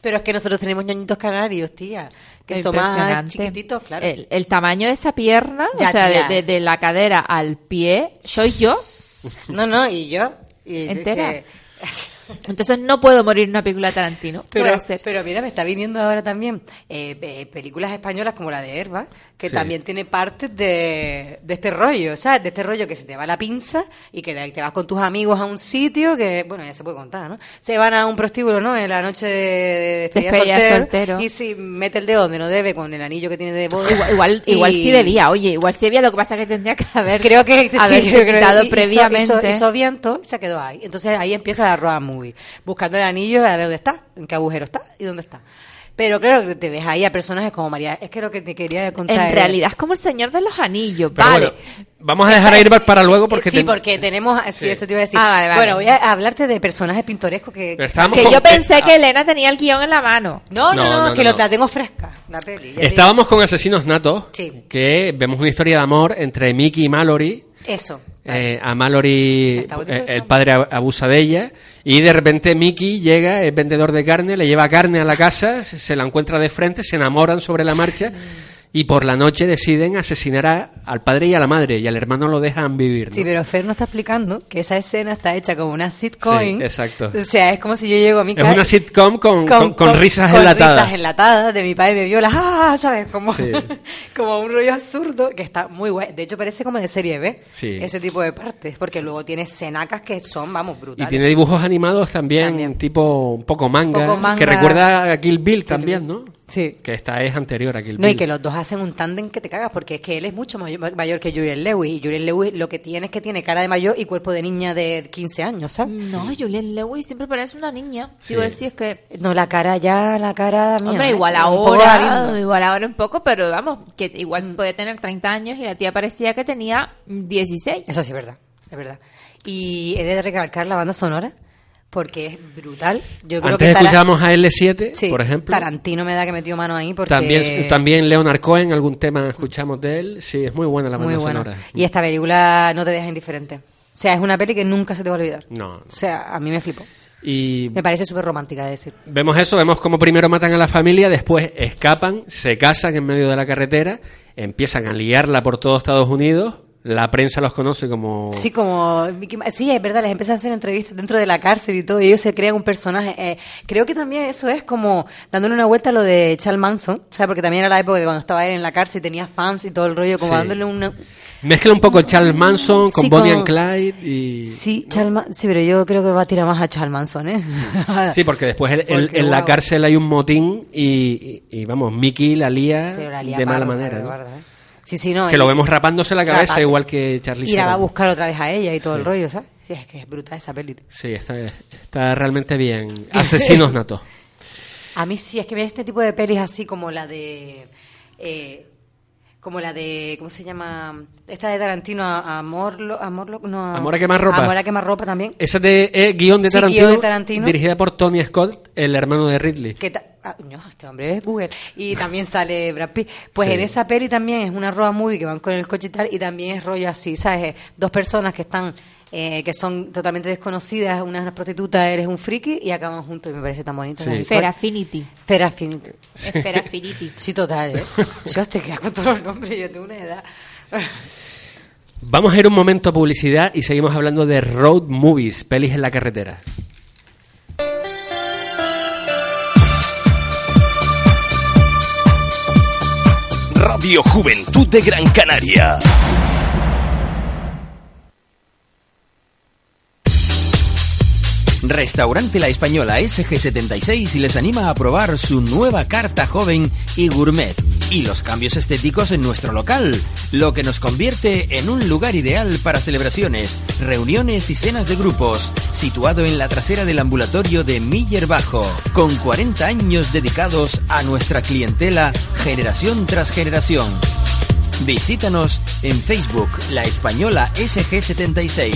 D: Pero es que nosotros tenemos ñoñitos canarios, tía. Que son más
C: Impresionante.
D: chiquititos, claro.
C: El, el tamaño de esa pierna,
D: Ya,
C: o sea, de,
D: tía.
C: de- de la cadera al pie, soy yo.
D: No, no, y yo. Y es
C: Entera.
D: que-
C: Entonces no puedo morir en una película de Tarantino. ¿Qué voy a
D: Pero, pero mira, me está viniendo ahora también eh, eh, películas españolas como la de Herba, que
B: Sí.
D: también tiene partes de, de este rollo, ¿sabes? De este rollo que se te va la pinza y que te vas con tus amigos a un sitio que, bueno, ya se puede contar, ¿no? Se van a un prostíbulo, ¿no? En la noche de, de despedida soltero,
C: soltero.
D: y si mete el dedo donde no debe con el anillo que tiene de boda.
C: Igual, igual,
D: y-
C: igual sí debía, oye, igual sí debía, lo que pasa es que tendría que haber
D: Creo que sí, que-
C: quitado
D: hizo-
C: previamente.
D: Hizo, hizo viento y se quedó ahí. Entonces ahí empieza la road movie. Buscando el anillo a ver dónde está, en qué agujero está y dónde está. Pero claro que te ves ahí a personajes como María. Es que lo que te quería contar.
C: en realidad es como el Señor de los Anillos,
B: Pero
C: vale.
B: bueno, vamos a dejar a Irbar para luego porque
D: sí,
B: ten-
D: porque tenemos. Sí,
B: Sí.
D: esto te iba a decir.
C: Ah, vale, vale.
D: Bueno, voy a hablarte de personajes pintorescos que.
B: Estábamos
C: que
B: con-
C: yo pensé
B: eh,
C: que Elena tenía el guion en la mano.
D: No, no,
B: No,
D: no,
B: no,
D: que
B: no,
D: lo la tengo fresca, la peli.
B: Estábamos con Asesinos Natos,
D: Sí.
B: que vemos una historia de amor entre Mickey y Mallory.
D: Eso.
B: Eh, a Mallory, eh, el padre ab- abusa de ella y de repente Mickey llega, es vendedor de carne, le lleva carne a la casa, se la encuentra de frente, se enamoran sobre la marcha y por la noche deciden asesinar a- al padre y a la madre y al hermano lo dejan vivir. ¿no?
D: Sí, pero Fer nos está explicando que esa escena está hecha como una sitcom.
B: Sí, exacto.
D: O sea, es como si yo llego a mi
B: Es
D: casa.
B: una sitcom con, con- con risas
D: con
B: enlatadas.
D: risas enlatadas de mi padre me viola, ah, ¿sabes? Como,
B: Sí.
D: como un rollo absurdo que está muy guay. De hecho, parece como de serie B,
B: Sí.
D: ese tipo de partes, porque luego tiene escenacas que son, vamos,
B: Y
D: brutales.
B: tiene dibujos animados también,
D: También.
B: tipo un poco manga,
D: Poco manga.
B: que recuerda a Kill Bill también, ¿no?
D: Sí.
B: Que esta es anterior a Kill
D: No, y
B: Bill.
D: que los dos hacen un tándem que te cagas, porque es que él es mucho mayor, mayor que Julian Lewis, y Julian Lewis lo que tiene es que tiene cara de mayor y cuerpo de niña de 15 años, ¿sabes?
C: No, Julian Lewis siempre parece una niña.
B: Sí.
C: Digo, es que
D: No, la cara ya, la cara mía.
C: Hombre,
D: ¿eh?
C: igual ahora, igual ahora un poco, pero vamos, que igual
D: Mm.
C: puede tener 30 años y la tía parecía que tenía 16.
D: Eso sí es verdad, es verdad. Y he de recalcar la banda sonora porque es brutal. Yo creo
B: Antes
D: que
B: escuchábamos a L7,
D: Sí,
B: por ejemplo.
D: Tarantino me da que metió mano ahí porque
B: También, también Leonard Cohen, algún tema escuchamos de él. Sí, es muy buena la banda
D: muy buena.
B: sonora.
D: Y esta película no te deja indiferente. O sea, es una peli que nunca se te va a olvidar.
B: No, no.
D: O sea, a mí me flipó.
B: Y
D: Me parece súper romántica de decir.
B: vemos eso, vemos cómo primero matan a la familia, después escapan, se casan en medio de la carretera, empiezan a liarla por todo Estados Unidos, la prensa los conoce como...
D: Sí, como sí, es verdad, les empiezan a hacer entrevistas dentro de la cárcel y todo, y ellos se crean un personaje. Eh, creo que también eso es como dándole una vuelta a lo de Charles Manson, o sea, porque también era la época que cuando estaba él en la cárcel tenía fans y todo el rollo, como
B: Sí.
D: dándole una...
B: Mezcla un poco Charles Manson con
D: Sí,
B: Bonnie and Clyde y...
D: Sí, Charles sí, pero yo creo que va a tirar más a Charles Manson, ¿eh?
B: Sí, porque después el- el-
D: Porque,
B: en la cárcel hay un motín y, y- y, vamos, Mickey la lía,
D: Pero la lía
B: de mala manera.
D: ¿eh? Sí, sí, no.
B: Que lo vemos rapándose la cabeza igual que Charlie
D: Y la va a buscar otra vez a ella y todo
B: Sí.
D: el rollo, ¿sabes? Sí, es que es brutal esa peli.
B: Sí, está, está realmente bien. Asesinos natos.
D: A mí sí, es que este tipo de pelis así como la de... eh, como la de... ¿Cómo se llama? Esta de Tarantino, a- Amor... Amor, no,
B: Amor a quemar-ropa.
D: Amor a quemar-ropa también.
B: Esa de eh, guion de
D: Sí,
B: Tarantino,
D: guion de Tarantino.
B: dirigida por Tony Scott, el hermano de Ridley.
D: que ah, no, este hombre es Google. Y también sale Brad Pitt. Pues
B: Sí.
D: en esa peli también es una road movie que van con el coche y tal, y también es rollo así, ¿sabes? Eh, Dos personas que están, eh, que son totalmente desconocidas, una es una prostituta, eres un friki, y acaban juntos, y me parece tan bonito.
B: Sí.
C: Es Fair Affinity.
D: Sí, total, ¿eh? Yo te quedas con todos los nombres, yo tengo una edad.
B: Vamos a ir un momento a publicidad y seguimos hablando de road movies, pelis en la carretera.
A: Radio Juventud de Gran Canaria.
J: Restaurante La Española SG76 les anima a probar su nueva carta joven y gourmet y los cambios estéticos en nuestro local, lo que nos convierte en un lugar ideal para celebraciones, reuniones y cenas de grupos, situado en la trasera del ambulatorio de Miller Bajo, con 40 años dedicados a nuestra clientela generación tras generación. Visítanos en Facebook La Española SG76.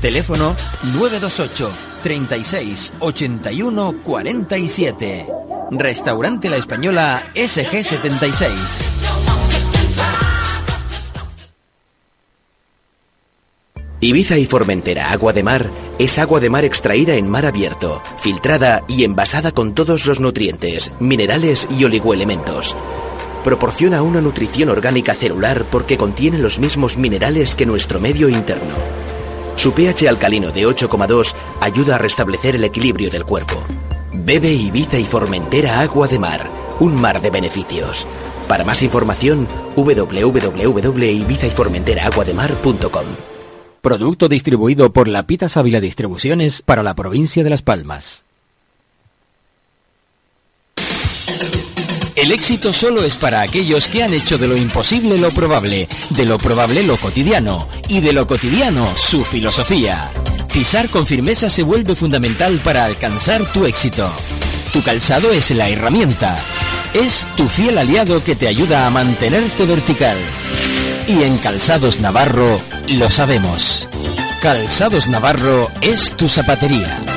J: Teléfono 928 36 81 47. Restaurante La Española SG76.
K: Ibiza y Formentera Agua de Mar es agua de mar extraída en mar abierto, filtrada y envasada con todos los nutrientes, minerales y oligoelementos. Proporciona una nutrición orgánica celular porque contiene los mismos minerales que nuestro medio interno. Su pH alcalino de 8,2 ayuda a restablecer el equilibrio del cuerpo. Bebe Ibiza y Formentera Agua de Mar, un mar de beneficios. Para más información, www.ibizayformenteraaguademar.com.
J: Producto distribuido por la Pita Sábila Distribuciones para la provincia de Las Palmas. El éxito solo es para aquellos que han hecho de lo imposible lo probable, de lo probable lo cotidiano y de lo cotidiano su filosofía. Pisar con firmeza se vuelve fundamental para alcanzar tu éxito. Tu calzado es la herramienta. Es tu fiel aliado que te ayuda a mantenerte vertical. Y en Calzados Navarro lo sabemos. Calzados Navarro es tu zapatería.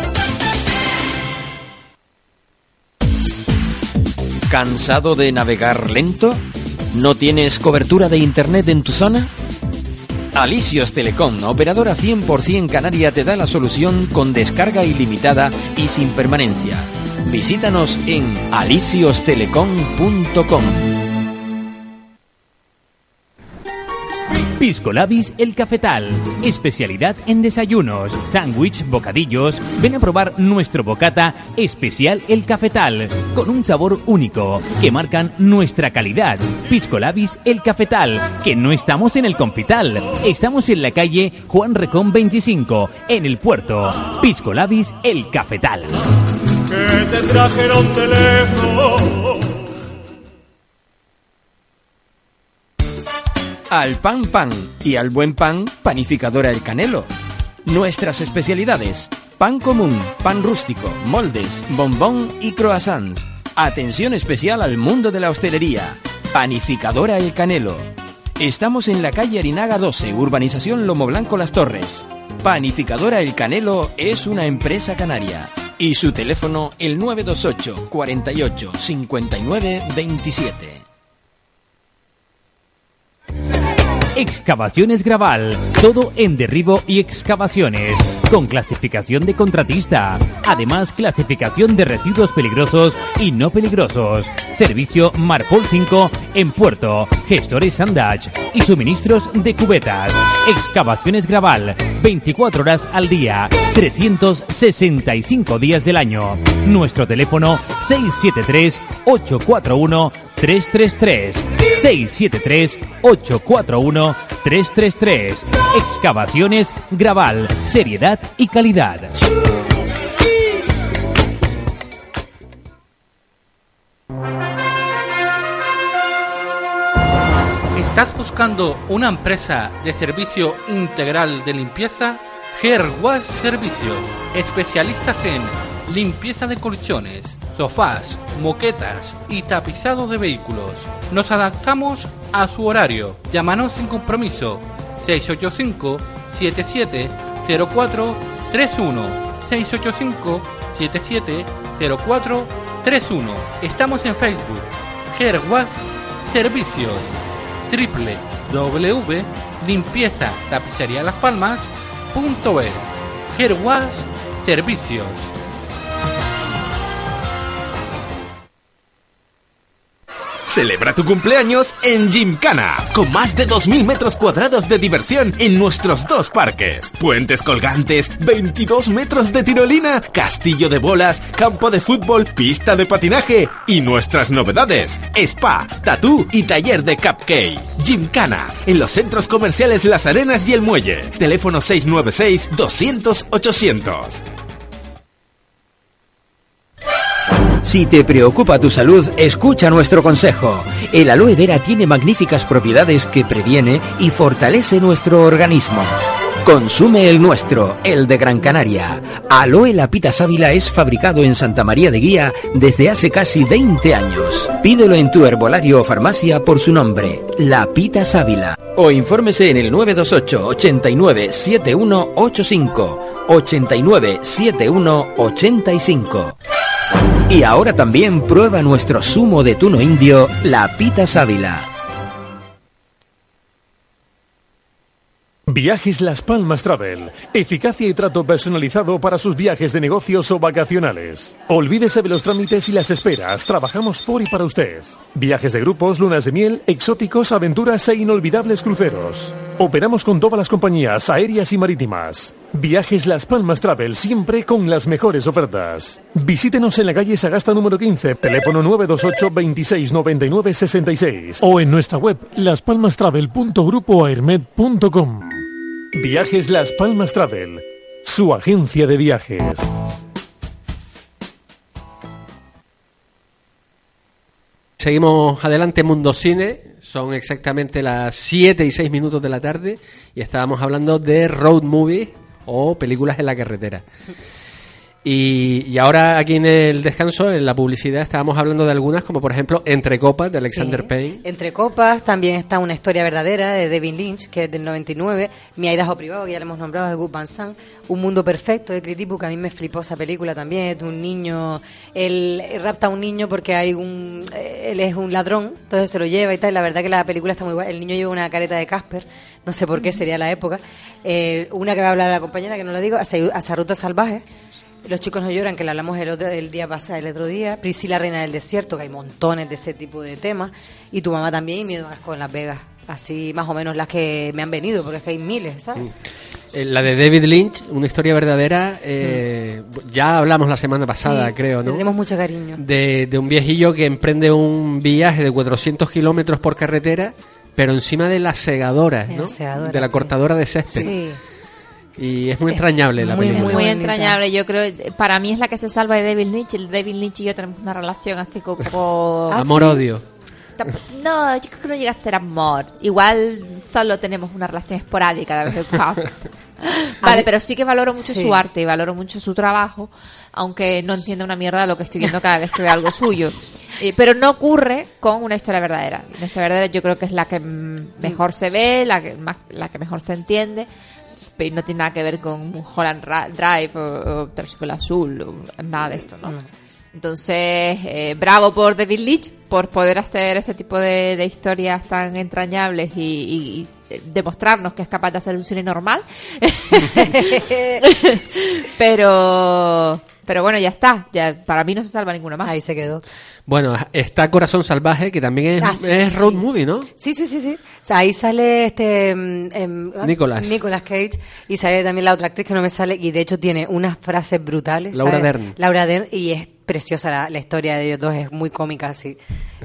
J: ¿Cansado de navegar lento? ¿No tienes cobertura de internet en tu zona? Alisios Telecom, operadora 100% canaria, te da la solución con descarga ilimitada y sin permanencia. Visítanos en alisiostelecom.com.
L: Pisco Labis El Cafetal. Especialidad en desayunos, sándwich, bocadillos. Ven a probar nuestro bocata especial El Cafetal, con un sabor único que marcan nuestra calidad. Pisco Labis El Cafetal, que no estamos en el Confital, estamos en la calle Juan Recón 25, en el puerto. Pisco Labis El Cafetal.
M: Te trajeron.
J: Al pan pan y al buen pan, panificadora El Canelo. Nuestras especialidades: pan común, pan rústico, moldes, bombón y croissants. Atención especial al mundo de la hostelería. Panificadora El Canelo. Estamos en la calle Arinaga 12, urbanización Lomo Blanco Las Torres. Panificadora El Canelo es una empresa canaria. Y su teléfono el 928 48 59 27.
L: Excavaciones Graval, todo en derribo y excavaciones, con clasificación de contratista, además clasificación de residuos peligrosos y no peligrosos, servicio Marpol 5 en Puerto, gestores Sandage y suministros de cubetas. Excavaciones Graval, 24 horas al día, 365 días del año. Nuestro teléfono 673 841 333 673 841 333 Excavaciones Graval, seriedad y calidad.
N: ¿Estás buscando una empresa de servicio integral de limpieza? Wash Servicios, especialistas en limpieza de colchones, sofás, moquetas y tapizado de vehículos. Nos adaptamos a su horario. Llámanos sin compromiso 685 7704 31 685 7704 31. Estamos en Facebook. Wash Servicios www.limpieza tapicería Las Palmas punto es. Wash Servicios
O: Celebra tu cumpleaños en Gymkhana, con más de 2.000 metros cuadrados de diversión en nuestros dos parques. Puentes colgantes, 22 metros de tirolina, castillo de bolas, campo de fútbol, pista de patinaje y nuestras novedades, spa, tatú y taller de cupcake. Gymkhana, en los centros comerciales Las Arenas y El Muelle. Teléfono 696 200 800.
J: Si te preocupa tu salud, escucha nuestro consejo. El aloe vera tiene magníficas propiedades que previene y fortalece nuestro organismo. Consume el nuestro, el de Gran Canaria. Aloe Lapita Sábila es fabricado en Santa María de Guía desde hace casi 20 años. Pídelo en tu herbolario o farmacia por su nombre, Lapita Sábila. O infórmese en el 928 89 7185 89 7185. Y ahora también prueba nuestro zumo de tuno indio, la pita sábila.
P: Viajes Las Palmas Travel. Eficacia y trato personalizado para sus viajes de negocios o vacacionales. Olvídese de los trámites y las esperas. Trabajamos por y para usted. Viajes de grupos, lunas de miel, exóticos, aventuras e inolvidables cruceros. Operamos con todas las compañías aéreas y marítimas. Viajes Las Palmas Travel, siempre con las mejores ofertas. Visítenos en la calle Sagasta número 15, teléfono 928 26 99 66 o en nuestra web laspalmastravel.grupoaermed.com. Viajes Las Palmas Travel, su agencia de viajes.
B: Seguimos adelante, Mundo Cine. Son exactamente las 7 y 6 minutos de la tarde y estábamos hablando de road movie o películas en la carretera. Y, y ahora aquí en el descanso, en la publicidad, estábamos hablando de algunas, como por ejemplo Entre Copas de Alexander
D: Sí.
B: Payne.
D: Entre copas también está una historia verdadera de David Lynch, que es del 99. Mi Idaho privado, que ya le hemos nombrado, de Gus Van Sant. Un mundo perfecto de Critipo, que a mí me flipó esa película también. Es de un niño, él rapta a un niño porque hay un, eh, él es un ladrón, entonces se lo lleva y tal. La verdad que la película está muy guay. El niño lleva una careta de Casper, no sé por qué sería la época. Eh, una que va a hablar la compañera, que no la digo, Hacia Ruta Salvaje. Los chicos no lloran, que la hablamos el, otro, el día pasado, el otro día. Priscila Reina del Desierto, que hay montones de ese tipo de temas. Y tu mamá también, y Miedo a Asco en Las Vegas. Así más o menos las que me han venido, porque es que hay miles, ¿sabes?
B: Eh, La de David Lynch, una historia verdadera. eh, Ya hablamos la semana pasada,
D: Sí,
B: creo, ¿no?
D: Tenemos mucho cariño.
B: de, de un viejillo que emprende un viaje de 400 kilómetros por carretera, pero encima de la segadora,
D: De la
B: ¿no?
D: segadora,
B: de la
D: sí.
B: cortadora de césped.
C: Sí.
B: Y es muy entrañable la
C: muy,
B: película.
C: muy entrañable. Yo creo, para mí es la que se salva de David Lynch. El David Lynch y yo tenemos una relación así como...
D: Ah,
B: Amor-odio.
C: No, yo creo que no llega a ser amor. Igual solo tenemos una relación esporádica de vez en cuando. Vale, pero sí que valoro mucho
D: Sí.
C: su arte y valoro mucho su trabajo, aunque no entiendo una mierda de lo que estoy viendo cada vez que veo algo suyo. Eh, pero no ocurre con una historia verdadera. Una historia verdadera yo creo que es la que mm, mejor se ve, la que, más, la que mejor se entiende, pero no tiene nada que ver con Holland Ra- Drive o, o Terciopelo Azul o nada de esto, ¿no? Entonces, eh, bravo por David Leitch por poder hacer ese tipo de, de historias tan entrañables y, y- y, eh, demostrarnos que es capaz de hacer un cine normal. pero, pero bueno, ya está. Ya, para mí no se salva ninguna más.
D: Ahí se quedó.
B: Bueno, está Corazón Salvaje, que también es,
D: Ah, sí,
B: es road
D: sí.
B: movie, ¿no?
D: Sí, sí, sí, sí. O sea, ahí sale este... em,
B: Nicolas.
D: Nicolas Cage y sale también la otra actriz que no me sale y de hecho tiene unas frases brutales.
B: Laura
D: ¿sabes?
B: Dern.
D: Laura Dern y es preciosa la, la historia de ellos dos, es muy cómica, sí.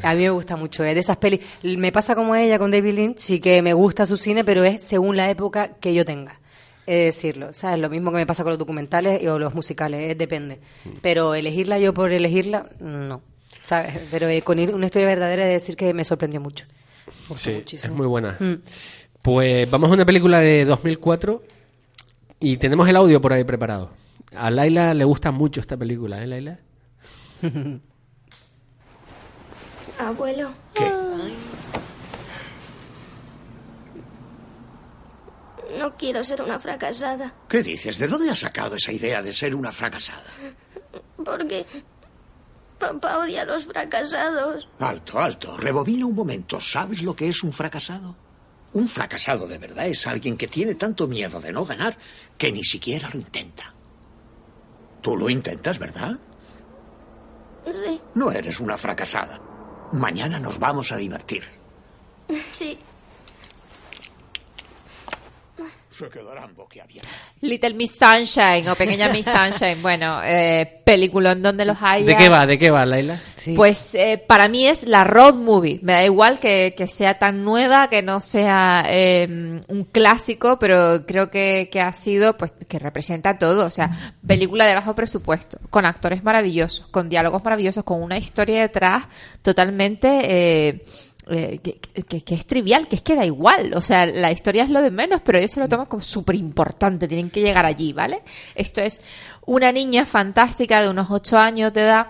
D: A mí me gusta mucho, es de esas pelis. Me pasa como ella con David Lynch, sí que me gusta su cine, pero es según la época que yo tenga. Es decirlo, ¿sabes? Lo mismo que me pasa con los documentales o los musicales, es depende. Pero elegirla yo por elegirla, no. ¿Sabes? Pero eh, con ir- una historia verdadera es decir que me sorprendió mucho. Me
B: Sí,
D: muchísimo.
B: es muy buena.
D: Mm.
B: Pues vamos a una película de 2004 y tenemos el audio por ahí preparado. A Laila le gusta mucho esta película, ¿eh, Laila?
Q: Abuelo. No quiero ser una fracasada,
R: ¿Qué dices? ¿De dónde has sacado esa idea de ser una fracasada?
Q: porque papá odia a los fracasados.
R: Alto, alto. Rebobina un momento. ¿Sabes lo que es un fracasado? Un fracasado de verdad es alguien que tiene tanto miedo de no ganar que ni siquiera lo intenta. Tú lo intentas, ¿verdad?
Q: Sí,
R: No eres una fracasada. Mañana nos vamos a divertir.
Q: Sí.
R: Se quedarán boquiabiertos.
C: Little Miss Sunshine o Pequeña Miss Sunshine. Bueno, eh, peliculón donde los haya.
B: ¿De qué va? ¿De qué va, Laila?
C: Pues eh, para mí es la road movie. Me da igual que, que sea tan nueva, que no sea eh, un clásico, pero creo que, que ha sido, pues, que representa todo. O sea, película de bajo presupuesto, con actores maravillosos, con diálogos maravillosos, con una historia detrás totalmente... eh, eh, que, que- que es trivial, que es que da igual. O sea, la historia es lo de menos, pero ellos se lo toman como súper importante. Tienen que llegar allí, ¿vale? Esto es una niña fantástica de unos ocho años de edad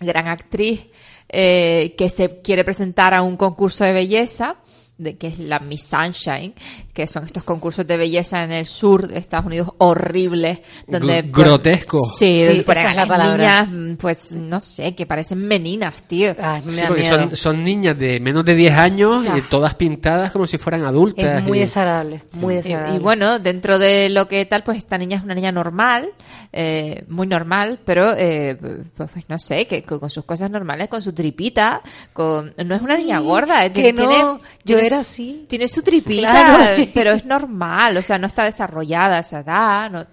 C: gran actriz eh, que se quiere presentar a un concurso de belleza de que es la Miss Sunshine, que son estos concursos de belleza en el sur de Estados Unidos horribles, donde
B: Gr- grotesco.
C: Sí,
D: Sí,
C: donde ponen
D: esa
C: a
D: es la palabra.
C: niñas, pues no sé, que parecen meninas, tío.
B: Sí, porque son, son niñas de menos de 10 años,
C: O sea,
B: y todas pintadas como si fueran adultas.
D: Es muy
B: y-
D: desagradable, muy desagradable.
C: Y, bueno, dentro de lo que tal, pues esta niña es una niña normal, eh, muy normal, pero eh, pues, pues, no sé, que con, con sus cosas normales, con su tripita, con no es una niña
D: Sí,
C: gorda, eh,
D: que
C: tiene,
D: no, yo
C: tiene
D: así.
C: tiene su tripita,
D: Claro.
C: pero es normal, o sea, no está desarrollada esa edad, no-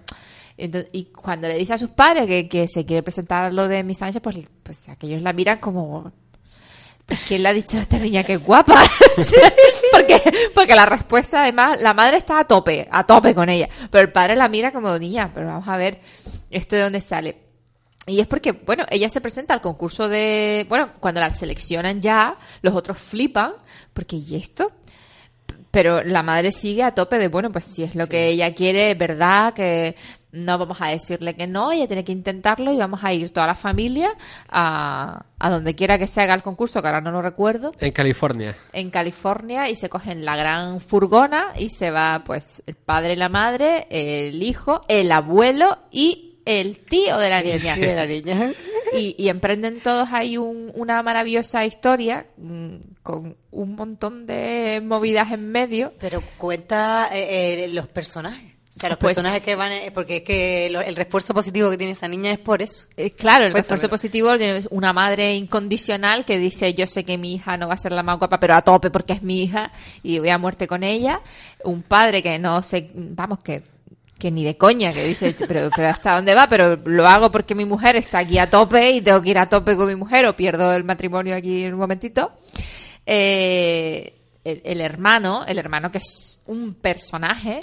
C: Entonces, y cuando le dice a sus padres que, que se quiere presentar lo de Miss Sánchez, pues, pues aquellos la miran como pues, ¿quién le ha dicho a esta niña que es guapa? porque, porque la respuesta, además, la madre está a tope, a tope con ella. Pero el padre la mira como niña, pero vamos a ver esto de dónde sale. Y es porque, bueno, ella se presenta al concurso de. Bueno, cuando la seleccionan ya, los otros flipan, porque ¿y esto? Pero la madre sigue a tope de, bueno, pues si es lo que ella quiere, verdad que no vamos a decirle que no, ella tiene que intentarlo y vamos a ir toda la familia a, a donde quiera que se haga el concurso, que ahora no lo recuerdo,
B: En California.
C: en California y se cogen la gran furgona y se va pues el padre, la madre, el hijo, el abuelo y el tío de la niña.
D: Sí, de la niña.
C: Y, y emprenden todos ahí un- una maravillosa historia mm, con un montón de movidas en medio.
D: Pero cuenta eh, eh, los personajes. O sea, los
C: Pues-
D: personajes que van, eh, porque es que lo- el refuerzo positivo que tiene esa niña es por eso.
C: Eh, Claro, el
D: Cuéntamelo.
C: refuerzo positivo tiene una madre incondicional que dice yo sé que mi hija no va a ser la más guapa, pero a tope porque es mi hija y voy a muerte con ella. Un padre que no sé, vamos, que, que ni de coña, que dice, pero, pero hasta dónde va, pero lo hago porque mi mujer está aquí a tope y tengo que ir a tope con mi mujer o pierdo el matrimonio aquí en un momentito. Eh, el, el hermano, el hermano que es un personaje,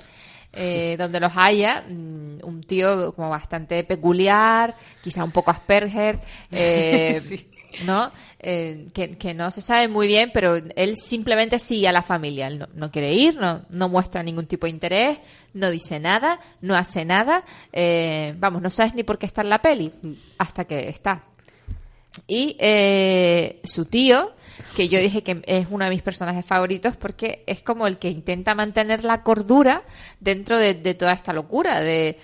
C: eh, donde los haya, mm, un tío como bastante peculiar, quizá un poco Asperger, eh, ¿no? Eh, que, que no se sabe muy bien, pero él simplemente sigue a la familia. Él no, no quiere ir, no, no muestra ningún tipo de interés, no dice nada, no hace nada. eh, vamos, no sabes ni por qué está en la peli hasta que está. Y eh, su tío, que yo dije que es uno de mis personajes favoritos porque es como el que intenta mantener la cordura dentro de, toda esta locura de,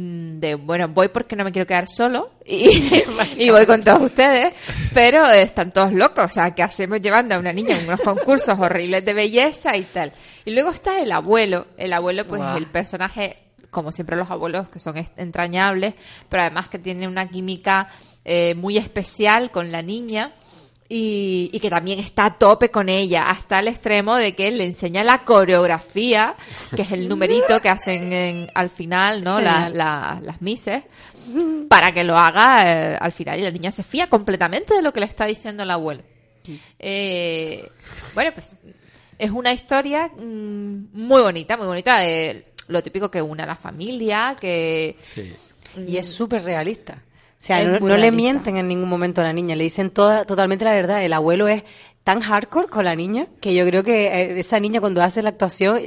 C: de, bueno, voy porque no me quiero quedar solo y, y voy con todos ustedes, pero están todos locos, o sea, ¿qué hacemos llevando a una niña en unos concursos horribles de belleza y tal? Y luego está el abuelo, el abuelo pues el personaje como siempre los abuelos que son entrañables, pero además que tienen una química eh, muy especial con la niña y, y que también está a tope con ella, hasta el extremo de que le enseña la coreografía, que es el numerito que hacen en- al final, ¿no? La- la- las mises, para que lo haga eh, al final y la niña se fía completamente de lo que le está diciendo el abuelo. Eh, bueno, pues es una historia mm, muy bonita, muy bonita, de lo típico que une a la familia, que...
D: Y es súper realista. O sea, no, le mienten en ningún momento a la niña, le dicen toda, totalmente la verdad. El abuelo es tan hardcore con la niña que yo creo que eh, esa niña cuando hace la actuación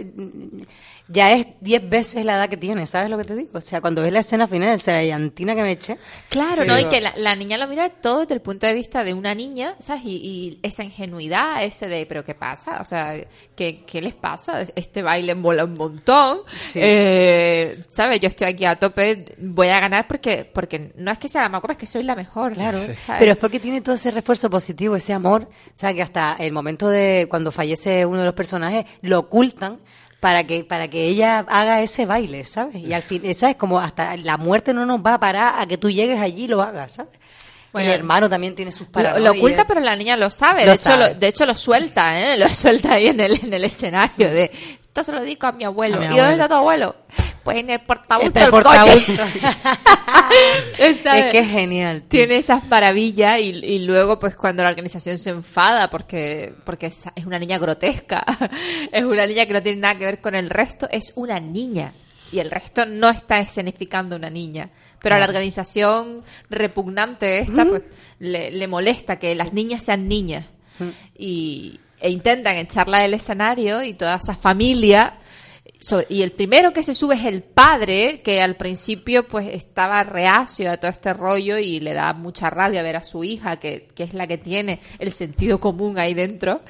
D: ya es diez veces la edad que tiene, ¿sabes lo que te digo? O sea, cuando ves la escena final, el serallantina que me eché.
C: Claro,
D: Sí.
C: ¿no? Y que la, la niña lo mira todo desde el punto de vista de una niña, ¿sabes? Y, y esa ingenuidad, ese de, ¿pero qué pasa? O sea, ¿qué, qué les pasa? Este baile mola un montón.
D: Sí.
C: Eh, ¿Sabes? Yo estoy aquí a tope, voy a ganar porque porque no es que sea la más guapa, es que soy la mejor.
D: Claro,
C: ¿sabes?
D: pero es porque tiene todo ese refuerzo positivo, ese amor, o sea, que hasta el momento de cuando fallece uno de los personajes lo ocultan para que para que ella haga ese baile, ¿sabes? Y al fin, ¿sabes? Como hasta la muerte no nos va a parar a que tú llegues allí y lo hagas, ¿sabes? el hermano también tiene sus
C: Lo,
D: paranoias.
C: lo oculta, pero la niña lo sabe.
D: Lo
C: de, hecho,
D: sabe.
C: Lo, de hecho, lo suelta, ¿eh? Lo suelta ahí en el, en el escenario de... Esto se lo digo a mi abuelo.
D: A mi
C: ¿Y dónde está tu abuelo? Pues en el portabús del coche.
D: Es que es genial. tío.
C: Tiene esas maravillas y, y luego pues cuando la organización se enfada porque, porque es, es una niña grotesca, es una niña que no tiene nada que ver con el resto, es una niña y el resto no está escenificando una niña. Pero a la organización repugnante esta pues le, le molesta que las niñas sean niñas y, e intentan echarla del escenario y toda esa familia y el primero que se sube es el padre que al principio pues estaba reacio a todo este rollo y le da mucha rabia ver a su hija que, que es la que tiene el sentido común ahí dentro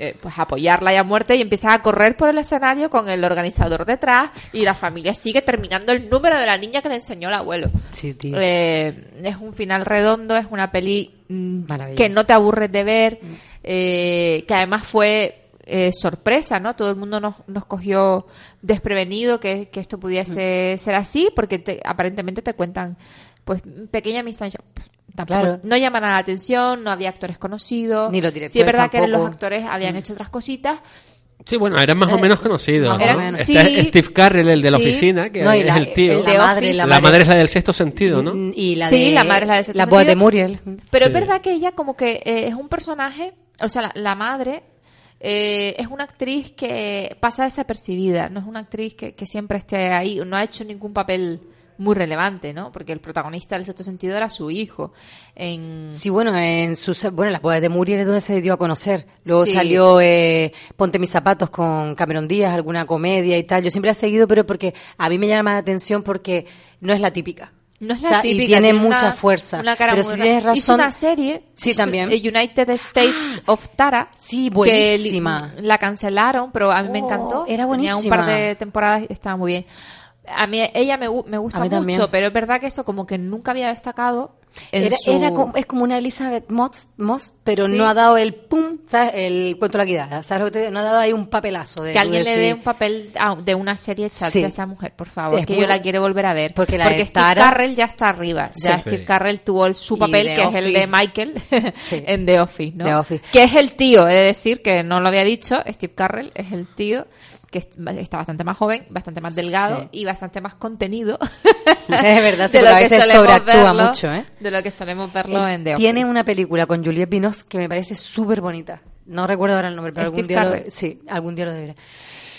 C: eh, pues apoyarla ya a muerte y empieza a correr por el escenario con el organizador detrás y la familia sigue terminando el número de la niña que le enseñó el abuelo
D: Sí, tío.
C: eh, es un final redondo, es una peli mm, que no te aburres de ver, eh, que además fue eh, sorpresa, ¿no? Todo el mundo nos, nos cogió desprevenido que, que esto pudiese ser así, porque te- aparentemente te cuentan, pues, pequeña misa. Tampoco,
D: Claro.
C: No llaman a la atención, no había actores conocidos.
D: Ni los
C: Sí, es
D: directores
C: verdad que los actores habían hecho otras cositas.
B: Sí, bueno, eran más o
C: Eh,
B: menos conocidos.
C: eran-
B: ¿no?
C: sí,
B: Está Steve Carrell, el de la
C: sí.
B: oficina, que
D: No,
B: es
D: la-
B: el tío.
D: el de La madre, la
B: la
D: madre-
B: madre es la del sexto sentido, ¿no?
D: Y la
C: sí,
D: de-
C: la madre es la del sexto
D: La boda de
C: sentido.
D: Muriel.
C: Pero
B: Sí.
C: es verdad que ella como que eh, es un personaje, o sea, la, la madre eh, es una actriz que pasa desapercibida, no es una actriz que, que siempre esté ahí, no ha hecho ningún papel muy relevante, ¿no? Porque el protagonista del sexto sentido era su hijo. En...
D: Sí, bueno, en sus, bueno, las bodas de Muriel es donde se dio a conocer. Luego
C: Sí.
D: salió eh, Ponte mis zapatos con Cameron Díaz, alguna comedia y tal. Yo siempre la he seguido, pero porque a mí me llama la atención porque no es la típica.
C: No es la
D: O sea,
C: típica.
D: Y tiene,
C: una-
D: mucha fuerza.
C: Una cara
D: pero
C: muy
D: si tienes razón.
C: Hizo una serie.
D: Sí, también.
C: United States of Tara.
D: Sí,
C: que
D: buenísima.
C: la cancelaron, pero a mí me
D: Oh,
C: encantó.
D: era
C: Tenía un
D: buenísima.
C: par de temporadas estaba muy bien. A mí ella me, me gusta mucho,
D: también.
C: pero es verdad que eso como que nunca había destacado. en
D: Era,
C: su-
D: era como- es como una Elizabeth Moss, Moss pero
C: Sí.
D: no ha dado el pum, ¿sabes? El cuento de la guiada. ¿Sabes lo que te- No ha dado ahí un papelazo. De
C: que alguien le dé un papel ah, de una serie hecha
D: Sí.
C: a esa mujer, por favor,
D: Es
C: que
D: muy
C: yo la quiero volver a ver.
D: Porque la de
C: Steve
D: Tara-
C: Carrell ya está arriba. Ya
D: Sí.
C: Steve. Carrell tuvo el- su papel, que es el de. Michael en The Office, ¿no?
D: The Office.
C: Que es el tío, he de decir, que no lo había dicho, Steve Carrell es el tío que est- está bastante más joven, bastante más delgado
D: Sí.
C: y bastante más contenido.
D: Es verdad, sí,
C: de lo
D: a
C: que
D: veces
C: solemos
D: sobreactúa
C: verlo-
D: mucho, ¿eh?
C: De lo que solemos verlo
D: Él
C: en The Office.
D: Tiene una película con Juliette Binoche que me parece súper bonita. No recuerdo ahora el nombre, pero
C: Steve
D: algún día, lo,
C: Carell.
D: sí, algún día lo deberé.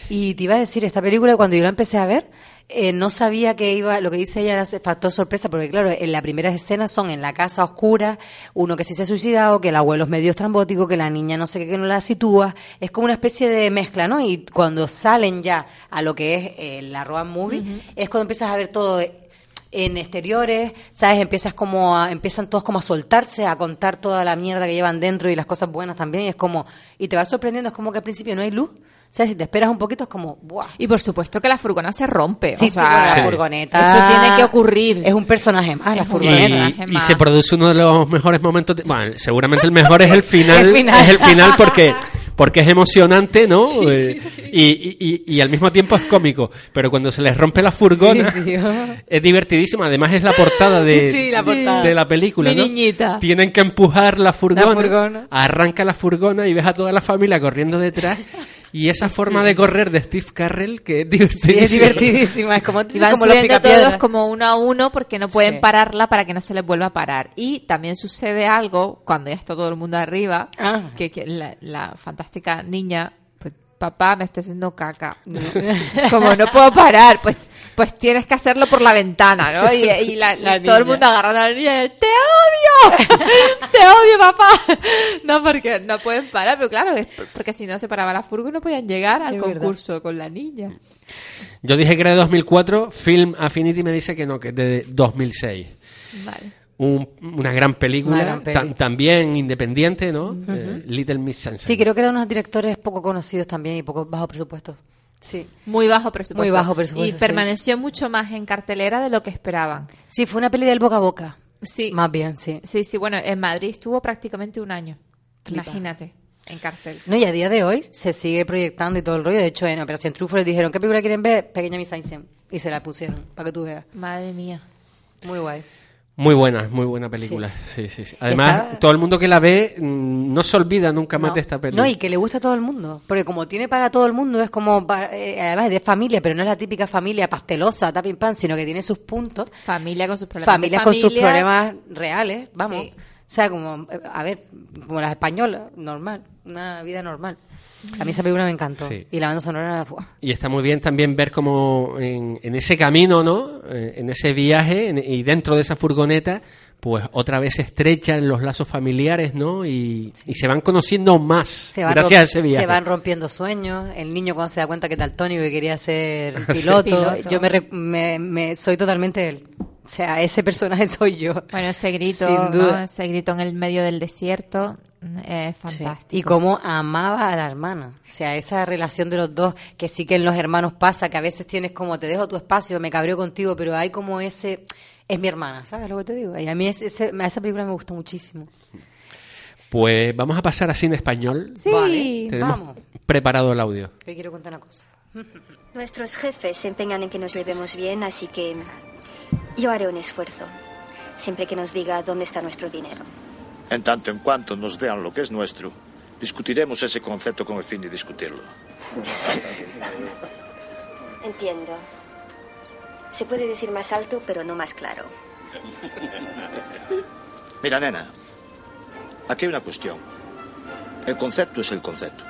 D: Y te iba a decir, esta película cuando yo la empecé a ver, eh, no sabía que iba, lo que dice ella era factor sorpresa, porque claro, en las primeras escenas son en la casa oscura, uno que sí se ha suicidado, que el abuelo es medio estrambótico, que la niña no sé qué, que no la sitúa, es como una especie de mezcla, ¿no? Y cuando salen ya a lo que es eh, la road movie, es cuando empiezas a ver todo en exteriores, ¿sabes? Empiezas como a, empiezan todos como a soltarse, a contar toda la mierda que llevan dentro y las cosas buenas también, y es como, y te vas sorprendiendo, es como que al principio no hay luz, sea, si te esperas un poquito es como, ¡buah!
C: Y por supuesto que la furgona se rompe.
D: Sí,
C: o
D: sí,
C: sea,
D: la
B: Sí.
D: furgoneta.
C: Eso tiene que ocurrir.
D: Es un personaje más, la furgoneta.
B: Y, y
C: más.
B: se produce uno de los mejores momentos. de- bueno, seguramente el mejor es el final.
D: El final.
B: Es el final porque, porque es emocionante, ¿no? Eh, y, y- y- y al mismo tiempo es cómico. Pero cuando se les rompe la furgona, es divertidísimo. Además, es la portada de,
D: Sí, la portada.
B: de la película.
C: Mi
B: ¿no?
C: niñita.
B: Tienen que empujar la furgona,
D: furgona.
B: Arranca la furgona y ves a toda la familia corriendo detrás. Y esa forma de correr de Steve Carrell que es
D: Sí,
B: divertidísima.
D: es divertidísima, es como,
C: Y van
D: como
C: subiendo todos como uno a uno porque no pueden
D: Sí.
C: pararla para que no se les vuelva a parar. Y también sucede algo cuando ya está todo el mundo arriba,
D: Ah.
C: que, que la, la fantástica niña, papá me estoy haciendo caca. como no puedo parar, pues pues tienes que hacerlo por la ventana, ¿no? Y, y la-
D: La
C: todo el mundo agarrando a la niña y, ¡te odio! ¡Te odio, papá! No, porque no pueden parar, pero claro, es porque si no se paraba la furgo no podían llegar al
D: Es verdad.
C: concurso con la niña.
B: Yo dije que era de 2004, Film Affinity me dice que no, que es de 2006.
C: Vale.
B: Un- una gran película,
D: Una gran peli.
B: tam- también independiente, ¿no? Eh, Little Miss Sunshine.
D: Sí, creo que eran unos directores poco conocidos también y poco bajo presupuesto. Sí.
C: Muy bajo presupuesto.
D: Muy bajo presupuesto,
C: Y
D: sí.
C: permaneció mucho más en cartelera de lo que esperaban.
D: Sí, fue una peli del boca a boca.
C: Sí.
D: Más bien, sí.
C: Sí, sí, bueno, en Madrid estuvo prácticamente un año.
D: Flipa.
C: Imagínate, en cartel.
D: No, y a día de hoy se sigue proyectando y todo el rollo. De hecho, en Operación Trufo les dijeron, ¿qué película quieren ver? Pequeña Miss Sunshine. Y se la pusieron, para que tú veas.
C: Madre mía.
D: Muy guay.
B: Muy buena, muy buena película. Sí, sí, sí. Además,
D: Está-
B: todo el mundo que la ve mm, no se olvida nunca más
D: No,
B: de esta película.
D: No, y que le gusta a todo el mundo. Porque como tiene para todo el mundo, es como, eh, además es de familia, pero no es la típica familia pastelosa, tapin pan, sino que tiene sus puntos.
C: Familia con sus problemas.
D: Familias
C: de
D: con sus
C: familia.
D: problemas reales, vamos.
C: Sí.
D: O sea, como, eh, a ver, como las españolas, normal, una vida normal. A mí esa película me encantó.
B: Sí.
D: Y la banda sonora, ¡buah!
B: Y está muy bien también ver cómo en, en ese camino, ¿no? Eh, En ese viaje en- y dentro de esa furgoneta, pues otra vez se estrechan los lazos familiares, ¿no? Y, y se van conociendo más
D: se van,
B: gracias a ese viaje.
D: se van rompiendo sueños. El niño cuando se da cuenta que tal Tony que quería ser
B: Sí.
D: piloto,
C: Piloto.
D: yo me, re- me- me- soy totalmente él. O sea, ese personaje soy yo.
C: Bueno, ese grito,
D: Sin
C: ¿no? ese grito en el medio del desierto es fantástico.
D: Y cómo amaba a la hermana. O sea, esa relación de los dos, que sí que en los hermanos pasa, que a veces tienes como, te dejo tu espacio, me cabreo contigo, pero hay como ese, es mi hermana, ¿sabes lo que te digo? Y a mí ese, ese- a esa película me gustó muchísimo.
B: Pues vamos a pasar a cine español.
C: Sí,
D: Vale,
B: Tenemos
D: vamos.
B: preparado el audio.
D: Te quiero contar una cosa.
S: Nuestros jefes se empeñan en que nos llevemos bien, así que yo haré un esfuerzo. Siempre que nos diga dónde está nuestro dinero.
T: En tanto en cuanto nos dean lo que es nuestro, discutiremos ese concepto con el fin de discutirlo.
S: Entiendo. Se puede decir más alto, pero no más claro.
T: Mira, nena, aquí hay una cuestión. El concepto es el concepto.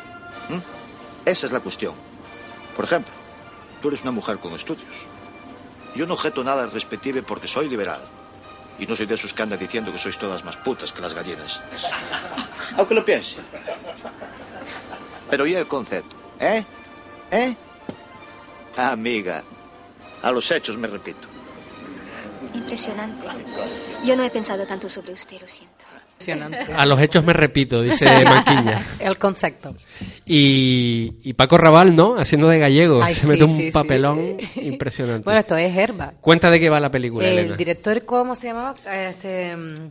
T: Esa es la cuestión. Por ejemplo, tú eres una mujer con estudios. Yo no objeto nada al respective porque soy liberal. Y no soy de esos que andan diciendo que sois todas más putas que las gallinas. Aunque lo piense. Pero ¿y el concepto? ¿Eh? ¿Eh? Amiga. A los hechos me repito.
S: Impresionante. Yo no he pensado tanto sobre usted, lo siento.
B: A los hechos me repito, dice Manquiña.
D: El concepto.
B: Y, y Paco Raval, ¿no? Haciendo de gallego.
D: Ay,
B: Se
D: sí,
B: mete un
D: sí, sí.
B: papelón impresionante.
D: Bueno, esto es Herba.
B: Cuenta de qué va la película,
D: El
B: Elena.
D: director, ¿cómo se llamaba? Este, mm,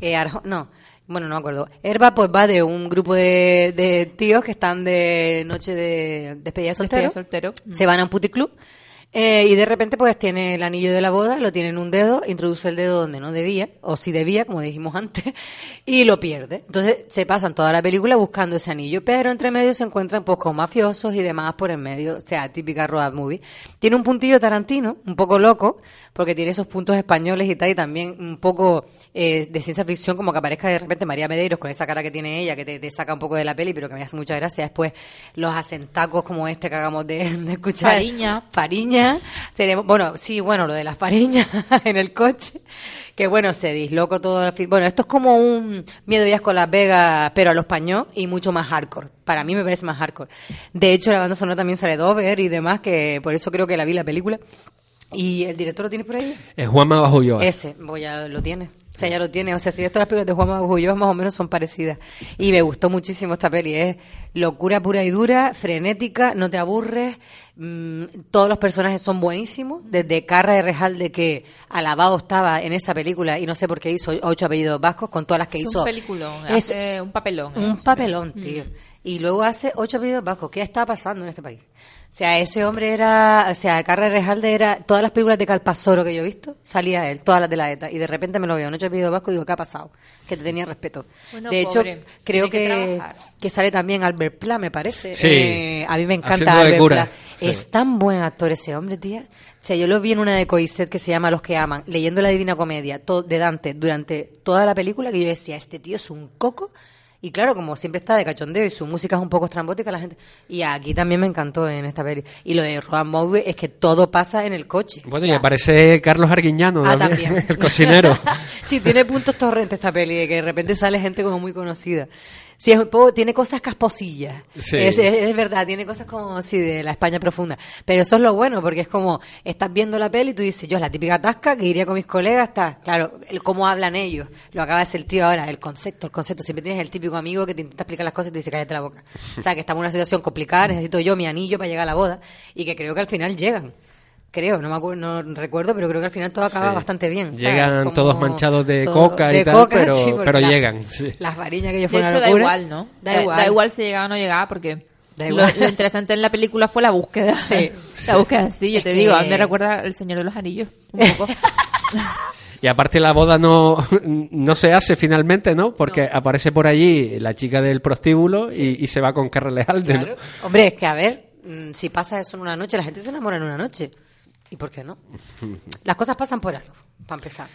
D: eh, Arjo- no, bueno, no me acuerdo. Herba pues va de un grupo de, de tíos que están de noche de despedida de soltero.
C: Despedida soltero.
D: Se van a un puticlub. Eh, y de repente pues tiene el anillo de la boda, lo tiene en un dedo, introduce el dedo donde no debía, o si debía, como dijimos antes, y lo pierde. Entonces se pasan toda la película buscando ese anillo, pero entre medio se encuentran pues con mafiosos y demás por en medio, o sea, típica road movie. Tiene un puntillo tarantino, un poco loco, porque tiene esos puntos españoles y tal, y también un poco eh, de ciencia ficción, como que aparezca de repente María Medeiros con esa cara que tiene ella, que te, te saca un poco de la peli, pero que me hace mucha gracia. Después los asentacos como este que hagamos de, de escuchar.
C: Fariña.
D: Fariña. Tenemos, bueno, sí, bueno, lo de las fariñas en el coche. Que bueno, se disloco todo el. Bueno, esto es como un Miedo y con Las Vegas, pero a lo español y mucho más hardcore. Para mí me parece más hardcore. De hecho, la banda sonora también sale Dover y demás, que por eso creo que la vi la película. ¿Y el director lo tienes por ahí?
B: Es Juanma Bajo.
D: Ese, pues ya lo tiene. Sea, ya lo tiene. O sea, si ves todas las películas de Juan Magullo más o menos son parecidas. Y me gustó muchísimo esta peli. Es locura pura y dura, frenética, no te aburres. mm, todos los personajes son buenísimos. Desde Carra de Rejalde, que alabado estaba en esa película y no sé por qué hizo ocho apellidos vascos con todas las que
C: Es
D: hizo.
C: un peliculón,
D: Es
C: hace un papelón.
D: un papelón, tío. Y luego hace ocho apellidos vascos. ¿Qué está pasando en este país? O sea, ese hombre era, o sea, Carra de Rejalde era, todas las películas de Calpasoro que yo he visto, salía él, todas las de la ETA, y de repente me lo veo en ocho apellidos vascos y digo, ¿qué ha pasado? Que te tenía respeto.
C: Bueno,
D: de hecho,
C: pobre,
D: creo
C: que
D: que, sale también Albert Pla, me parece.
B: Sí.
D: Eh, a mí me encanta Albert
B: cura,
D: Pla.
B: sí.
D: Es tan buen actor ese hombre, tía. O sea, yo lo vi en una de Coiset que se llama Los que aman, leyendo la Divina Comedia de Dante durante toda la película, que yo decía, este tío es un coco. Y claro, como siempre está de cachondeo y su música es un poco estrambótica, la gente. Y aquí también me encantó en esta peli. Y lo de Rohan Movie es que todo pasa en el coche.
B: Bueno, y aparece Carlos Arguiñano
D: Ah,
B: también,
D: también.
B: el cocinero.
D: sí, tiene puntos torrentes esta peli, de que de repente sale gente como muy conocida. Sí, es un poco, tiene cosas casposillas.
B: Sí.
D: Es, es- es verdad, tiene cosas como, sí, de la España profunda. Pero eso es lo bueno, porque es como, estás viendo la peli y tú dices, yo la típica tasca que iría con mis colegas, está, claro, el cómo hablan ellos. Lo acaba de decir el tío ahora, el concepto, el concepto. Siempre tienes el típico amigo que te intenta explicar las cosas y te dice, cállate la boca. O sea, que estamos en una situación complicada, necesito yo mi anillo para llegar a la boda. Y que creo que al final llegan. Creo, no me acuerdo, no recuerdo, pero creo que al final todo acaba
B: Sí.
D: bastante bien.
B: Llegan
D: Como
B: todos manchados de
D: todo-
B: coca y
D: de
B: tal,
D: coca,
B: pero,
D: sí, porque
B: pero
D: la-
B: llegan. sí.
D: Las variñas que yo
C: De
D: fue una
C: hecho, da igual, ¿no?
D: Da igual.
C: Da igual si llegaba o no llegaba, porque
D: Da
C: lo,
D: igual.
C: lo interesante en la película fue la búsqueda.
D: Sí.
C: La búsqueda, sí, yo
D: Es
C: te
D: que-
C: digo, a mí me recuerda El Señor de los Anillos, un poco.
B: Y aparte la boda no, no se hace finalmente, ¿no? Porque aparece por allí la chica del prostíbulo y, y se va con Carles Alde, ¿no?
D: Hombre, es que a ver, mm, si pasa eso en una noche, la gente se enamora en una noche. ¿Y por qué no? Las cosas pasan por algo, para empezar.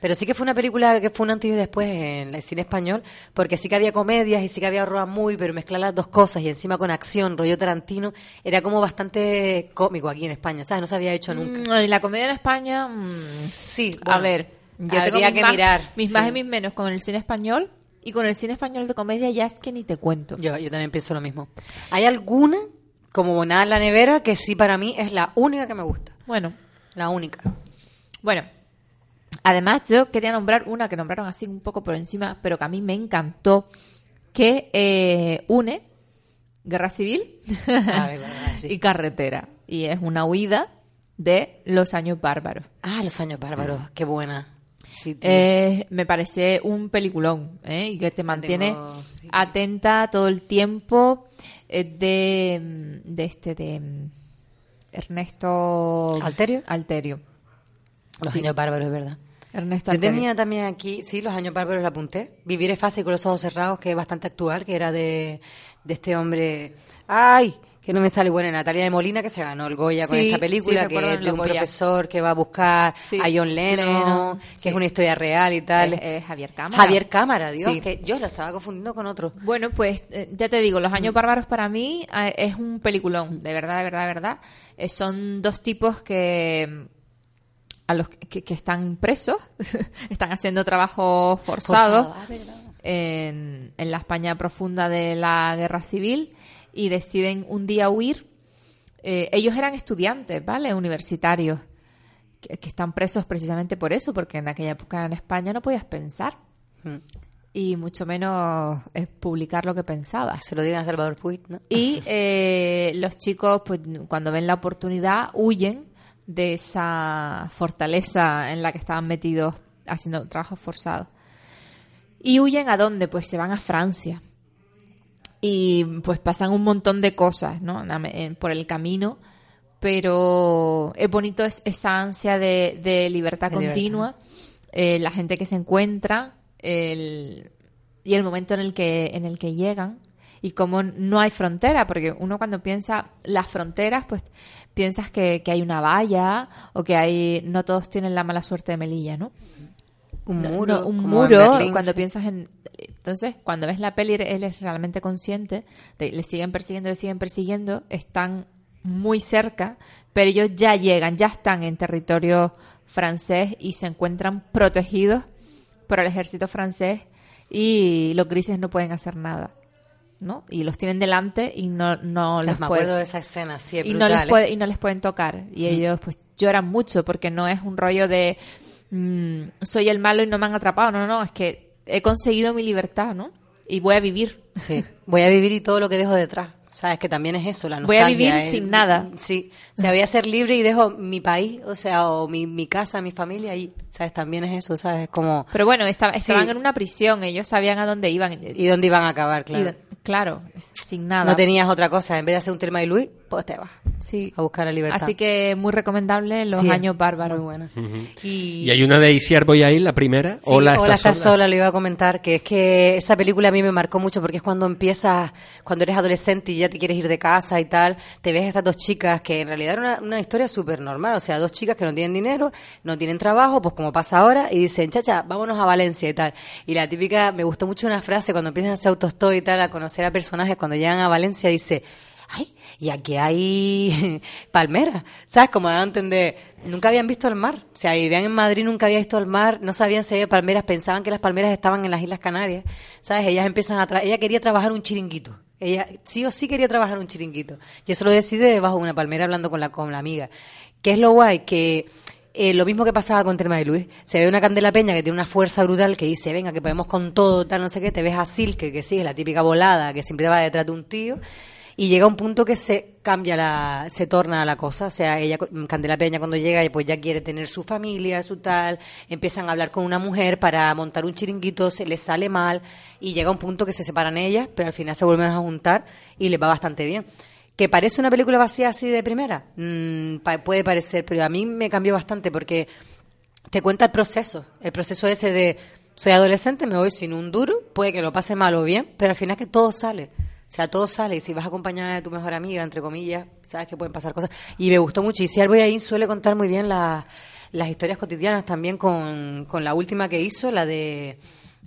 D: Pero sí que fue una película que fue un antes y después en el cine español, porque sí que había comedias y sí que había road movie, pero mezclar las dos cosas y encima con acción, rollo Tarantino, era como bastante cómico aquí en España, ¿sabes? No se había hecho nunca.
C: Mm, y la comedia en España. mm,
D: sí,
C: a
D: bueno,
C: ver. Yo
D: habría
C: tengo
D: que
C: más-
D: mirar,
C: Mis
D: sí.
C: más y mis menos con el cine español. Y con el cine español de comedia ya es que ni te cuento.
D: Yo, yo también pienso lo mismo. Hay alguna, como nada en la nevera, que sí para mí es la única que me gusta.
C: Bueno.
D: La única.
C: Bueno, además yo quería nombrar una que nombraron así un poco por encima, pero que a mí me encantó, que eh, une guerra civil
D: Ah, verdad, sí.
C: y carretera. Y es una huida de los años bárbaros.
D: Ah, Los Años Bárbaros, qué buena. Sí.
C: Eh, me parece un peliculón ¿eh? y que te mantiene
D: tengo-
C: atenta todo el tiempo eh, de, de este de Ernesto
D: ¿Alterio?
C: Alterio.
D: Los
C: Sí.
D: Años Bárbaros, es verdad.
C: Ernesto
D: Yo tenía también aquí, sí, Los Años Bárbaros la apunté. Vivir es fácil con los ojos cerrados, que es bastante actual, que era de, de este hombre. ¡Ay! Que no me sale bueno, Natalia de Molina, que se ganó el Goya con
C: Sí,
D: esta
C: sí,
D: película, que es
C: en
D: de un
C: Goya.
D: profesor que va a buscar
C: Sí,
D: a John Lennon,
C: Lennon,
D: que
C: sí.
D: es una historia real y tal.
C: Es- es Javier Cámara.
D: Javier Cámara, Dios,
C: Sí.
D: que yo lo estaba confundiendo con otro.
C: Bueno, pues eh, ya te digo, Los Años Bárbaros para mí eh, es un peliculón, de verdad, de verdad, de verdad. Eh, son dos tipos que mm, a los que, que están presos, están haciendo trabajo forzado
D: Forzado, ah,
C: en la España profunda de la guerra civil y deciden un día huir. Eh, ellos eran estudiantes, ¿vale? Universitarios, que, que están presos precisamente por eso, porque en aquella época en España no podías pensar
D: Mm.
C: y mucho menos eh, publicar lo que pensabas.
D: Se lo digan a Salvador Puig, ¿no?
C: Y eh, los chicos, pues cuando ven la oportunidad, huyen de esa fortaleza en la que estaban metidos haciendo trabajos forzados. ¿Y huyen a dónde? Pues se van a Francia. Y pues pasan un montón de cosas, ¿no? Por el camino. Pero es bonito es- esa ansia de, de libertad
D: De libertad.
C: continua. eh, la gente que se encuentra. el- y el momento en el que, en el que llegan. Y como no hay frontera, porque uno cuando piensa las fronteras, pues piensas que, que hay una valla o que hay no todos tienen la mala suerte de Melilla, ¿no?
D: Un
C: No,
D: muro,
C: no, un muro cuando piensas en entonces cuando ves la peli él es realmente consciente de le siguen persiguiendo le siguen persiguiendo están muy cerca pero ellos ya llegan ya están en territorio francés y se encuentran protegidos por el ejército francés y los grises no pueden hacer nada ¿no? y los tienen delante y no no les
D: me
C: pueden-
D: acuerdo de esa escena, sí, es
C: y no les
D: ¿eh?
C: puede- y no les pueden tocar y
D: Mm.
C: ellos pues lloran mucho porque no es un rollo de mm, soy el malo y no me han atrapado no no no es que he conseguido mi libertad no y voy a vivir
D: Sí, voy a vivir y todo lo que dejo detrás. Sabes que también es eso, la
C: Voy a
D: nostalgia,
C: vivir
D: ¿eh?
C: sin nada.
D: Sí, o sea, voy a ser libre y dejo mi país, o sea, o mi, mi casa, mi familia ahí. Sabes, también es eso, sabes, Es como
C: pero bueno
D: Sí.
C: estaban en una prisión ellos sabían a dónde iban
D: y dónde iban a acabar, claro.
C: Y- claro sin nada
D: No tenías otra cosa, en vez de hacer un Telma y Luis, pues te vas
C: sí
D: a buscar la libertad.
C: así que muy recomendable los
D: Sí,
C: años bárbaros
D: muy buena.
B: Y... ¿Y hay una de Isiar Boyain, la primera?
D: Sí,
B: Hola,
D: Hola,
B: estás
D: estás
B: sola.
D: sola, le iba a comentar que es que esa película a mí me marcó mucho porque es cuando empiezas, cuando eres adolescente y ya te quieres ir de casa y tal, te ves a estas dos chicas que en realidad era una, una historia súper normal, o sea, dos chicas que no tienen dinero, no tienen trabajo, pues como pasa ahora, y dicen, chacha, vámonos a Valencia y tal. Y la típica, me gustó mucho una frase cuando empiezan a hacer autostop y tal, a conocer a personajes, cuando llegan a Valencia dice, ay, y aquí hay palmeras, ¿sabes? Como dan a entender, nunca habían visto el mar, o sea, vivían en Madrid, nunca habían visto el mar, no sabían si había palmeras, pensaban que las palmeras estaban en las Islas Canarias, ¿sabes? Ellas empiezan a, tra- ella quería trabajar un chiringuito, ella sí o sí quería trabajar un chiringuito, y eso lo decide debajo de una palmera hablando con la, con la amiga. ¿Qué es lo guay? Que eh, lo mismo que pasaba con Terma de Luis. Se ve una Candela Peña que tiene una fuerza brutal que dice, venga, que podemos con todo, tal, no sé qué. Te ves a Silke, que sí, es la típica volada, que siempre va detrás de un tío. Y llega un punto que se cambia la, se torna la cosa. O sea, ella, Candela Peña cuando llega, pues ya quiere tener su familia, su tal. Empiezan a hablar con una mujer para montar un chiringuito, se les sale mal. Y llega un punto que se separan ellas, pero al final se vuelven a juntar y les va bastante bien. ¿Que parece una película vacía así de primera? Mm, puede parecer, pero a mí me cambió bastante porque te cuenta el proceso, el proceso ese de soy adolescente, me voy sin un duro, puede que lo pase mal o bien, pero al final es que todo sale. Sea, todo sale y si vas acompañada de tu mejor amiga, entre comillas, sabes que pueden pasar cosas. Y me gustó mucho. Y si ahí suele contar muy bien la- las historias cotidianas, también con, con la última que hizo, la de,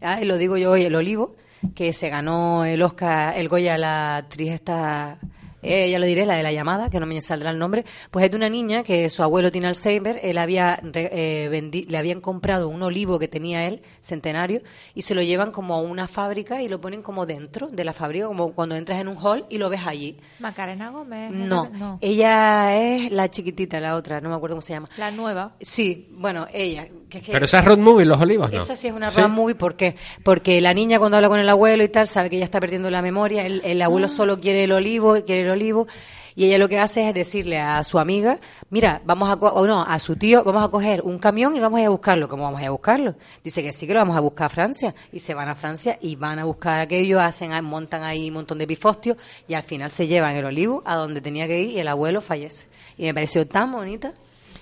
D: ah, lo digo yo hoy, El Olivo, que se ganó el Oscar, el Goya, la actriz esta, eh, ya lo diré, la de la llamada, que no me saldrá el nombre, pues es de una niña que su abuelo tiene Alzheimer, él había re- eh, vendi- le habían comprado un olivo que tenía él, centenario, y se lo llevan como a una fábrica y lo ponen como dentro de la fábrica, como cuando entras en un hall y lo ves allí.
C: Macarena Gómez.
D: No,
C: no.
D: ella es la chiquitita, la otra, no me acuerdo cómo se llama.
C: La nueva.
D: Sí, bueno, ella. Que es que-
B: Pero esa es road movie, Los Olivos, ¿no?
D: esa sí es una
B: ¿Sí?
D: road movie, ¿por qué? Porque la niña cuando habla con el abuelo y tal, sabe que ella está perdiendo la memoria, el, el abuelo solo quiere el olivo, quiere el olivo, y ella lo que hace es decirle a su amiga, mira, vamos a, co- o no, a su tío, vamos a coger un camión y vamos a ir a buscarlo. ¿Cómo vamos a ir a buscarlo? Dice que sí que lo vamos a buscar a Francia, y se van a Francia y van a buscar aquello, hacen, montan ahí un montón de pifostios, y al final se llevan el olivo a donde tenía que ir y el abuelo fallece. Y me pareció tan bonita,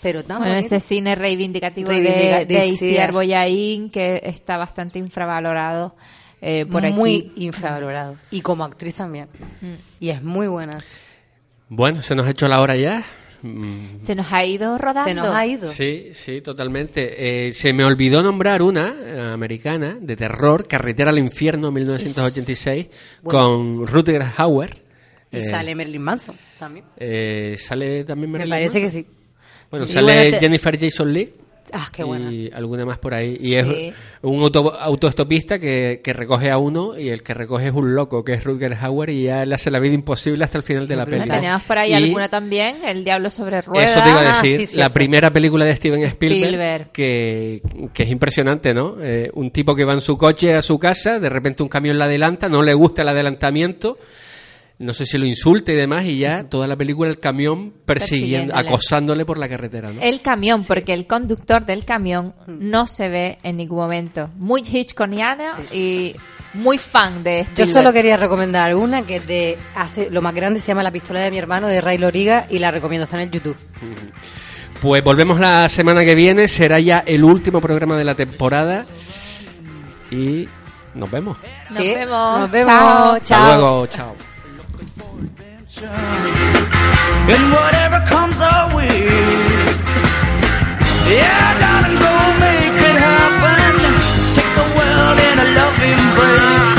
D: pero tan
C: Bueno, ese cine reivindicativo
D: Reivindica-
C: de,
D: de
C: de Isiar. Boyaín, que está bastante infravalorado eh, por
D: muy
C: aquí.
D: infravalorado. Y como actriz también.
C: Mm.
D: Y es muy buena.
B: Bueno, se nos ha hecho la hora ya. Mm,
C: Se nos ha ido rodando.
D: Se nos ha ido.
B: Sí, sí, totalmente. Eh, se me olvidó nombrar una eh, americana de terror, Carretera al Infierno, 1986,
D: Bueno.
B: con Rutger Hauer.
D: Y
B: Eh,
D: sale Marilyn Manson también.
B: eh, sale también
D: Me
B: Marilyn
D: parece que
B: Manson?
D: sí.
B: Bueno,
D: Sí,
B: sale
D: bueno, te-
B: Jennifer Jason Leigh.
D: Ah, qué buena.
B: Y alguna más por ahí. Y
D: Sí.
B: es un auto, autoestopista que, que recoge a uno y el que recoge es un loco, que es Rutger Hauer, y ya le hace la vida imposible hasta el final de la película.
C: Tenemos por ahí
B: Y
C: alguna también, El Diablo sobre Ruedas.
B: Eso te iba a decir,
C: Ah, sí,
B: la primera película de Steven Spielberg,
C: Spielberg.
B: Que, que es impresionante, ¿no? Eh, un tipo que va en su coche a su casa, de repente un camión le adelanta, no le gusta el adelantamiento, no sé si lo insulta y demás, y ya toda la película el camión persiguiendo, acosándole por la carretera, ¿no?
C: El camión, porque el conductor del camión no se ve en ningún momento. Muy hitchconiana y muy fan de
D: Yo
C: Spielberg.
D: solo quería recomendar una que es de hace lo más grande se llama La pistola de mi hermano de Ray Loriga y la recomiendo, está en el YouTube.
B: Pues volvemos la semana que viene, será ya el último programa de la temporada y nos vemos.
C: Nos
D: Sí,
C: vemos.
D: nos vemos.
C: Chao.
B: Hasta luego, chao.
M: And whatever comes our way. Yeah, darling, go make it happen. Take the world in a loving embrace.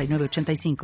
U: 906985.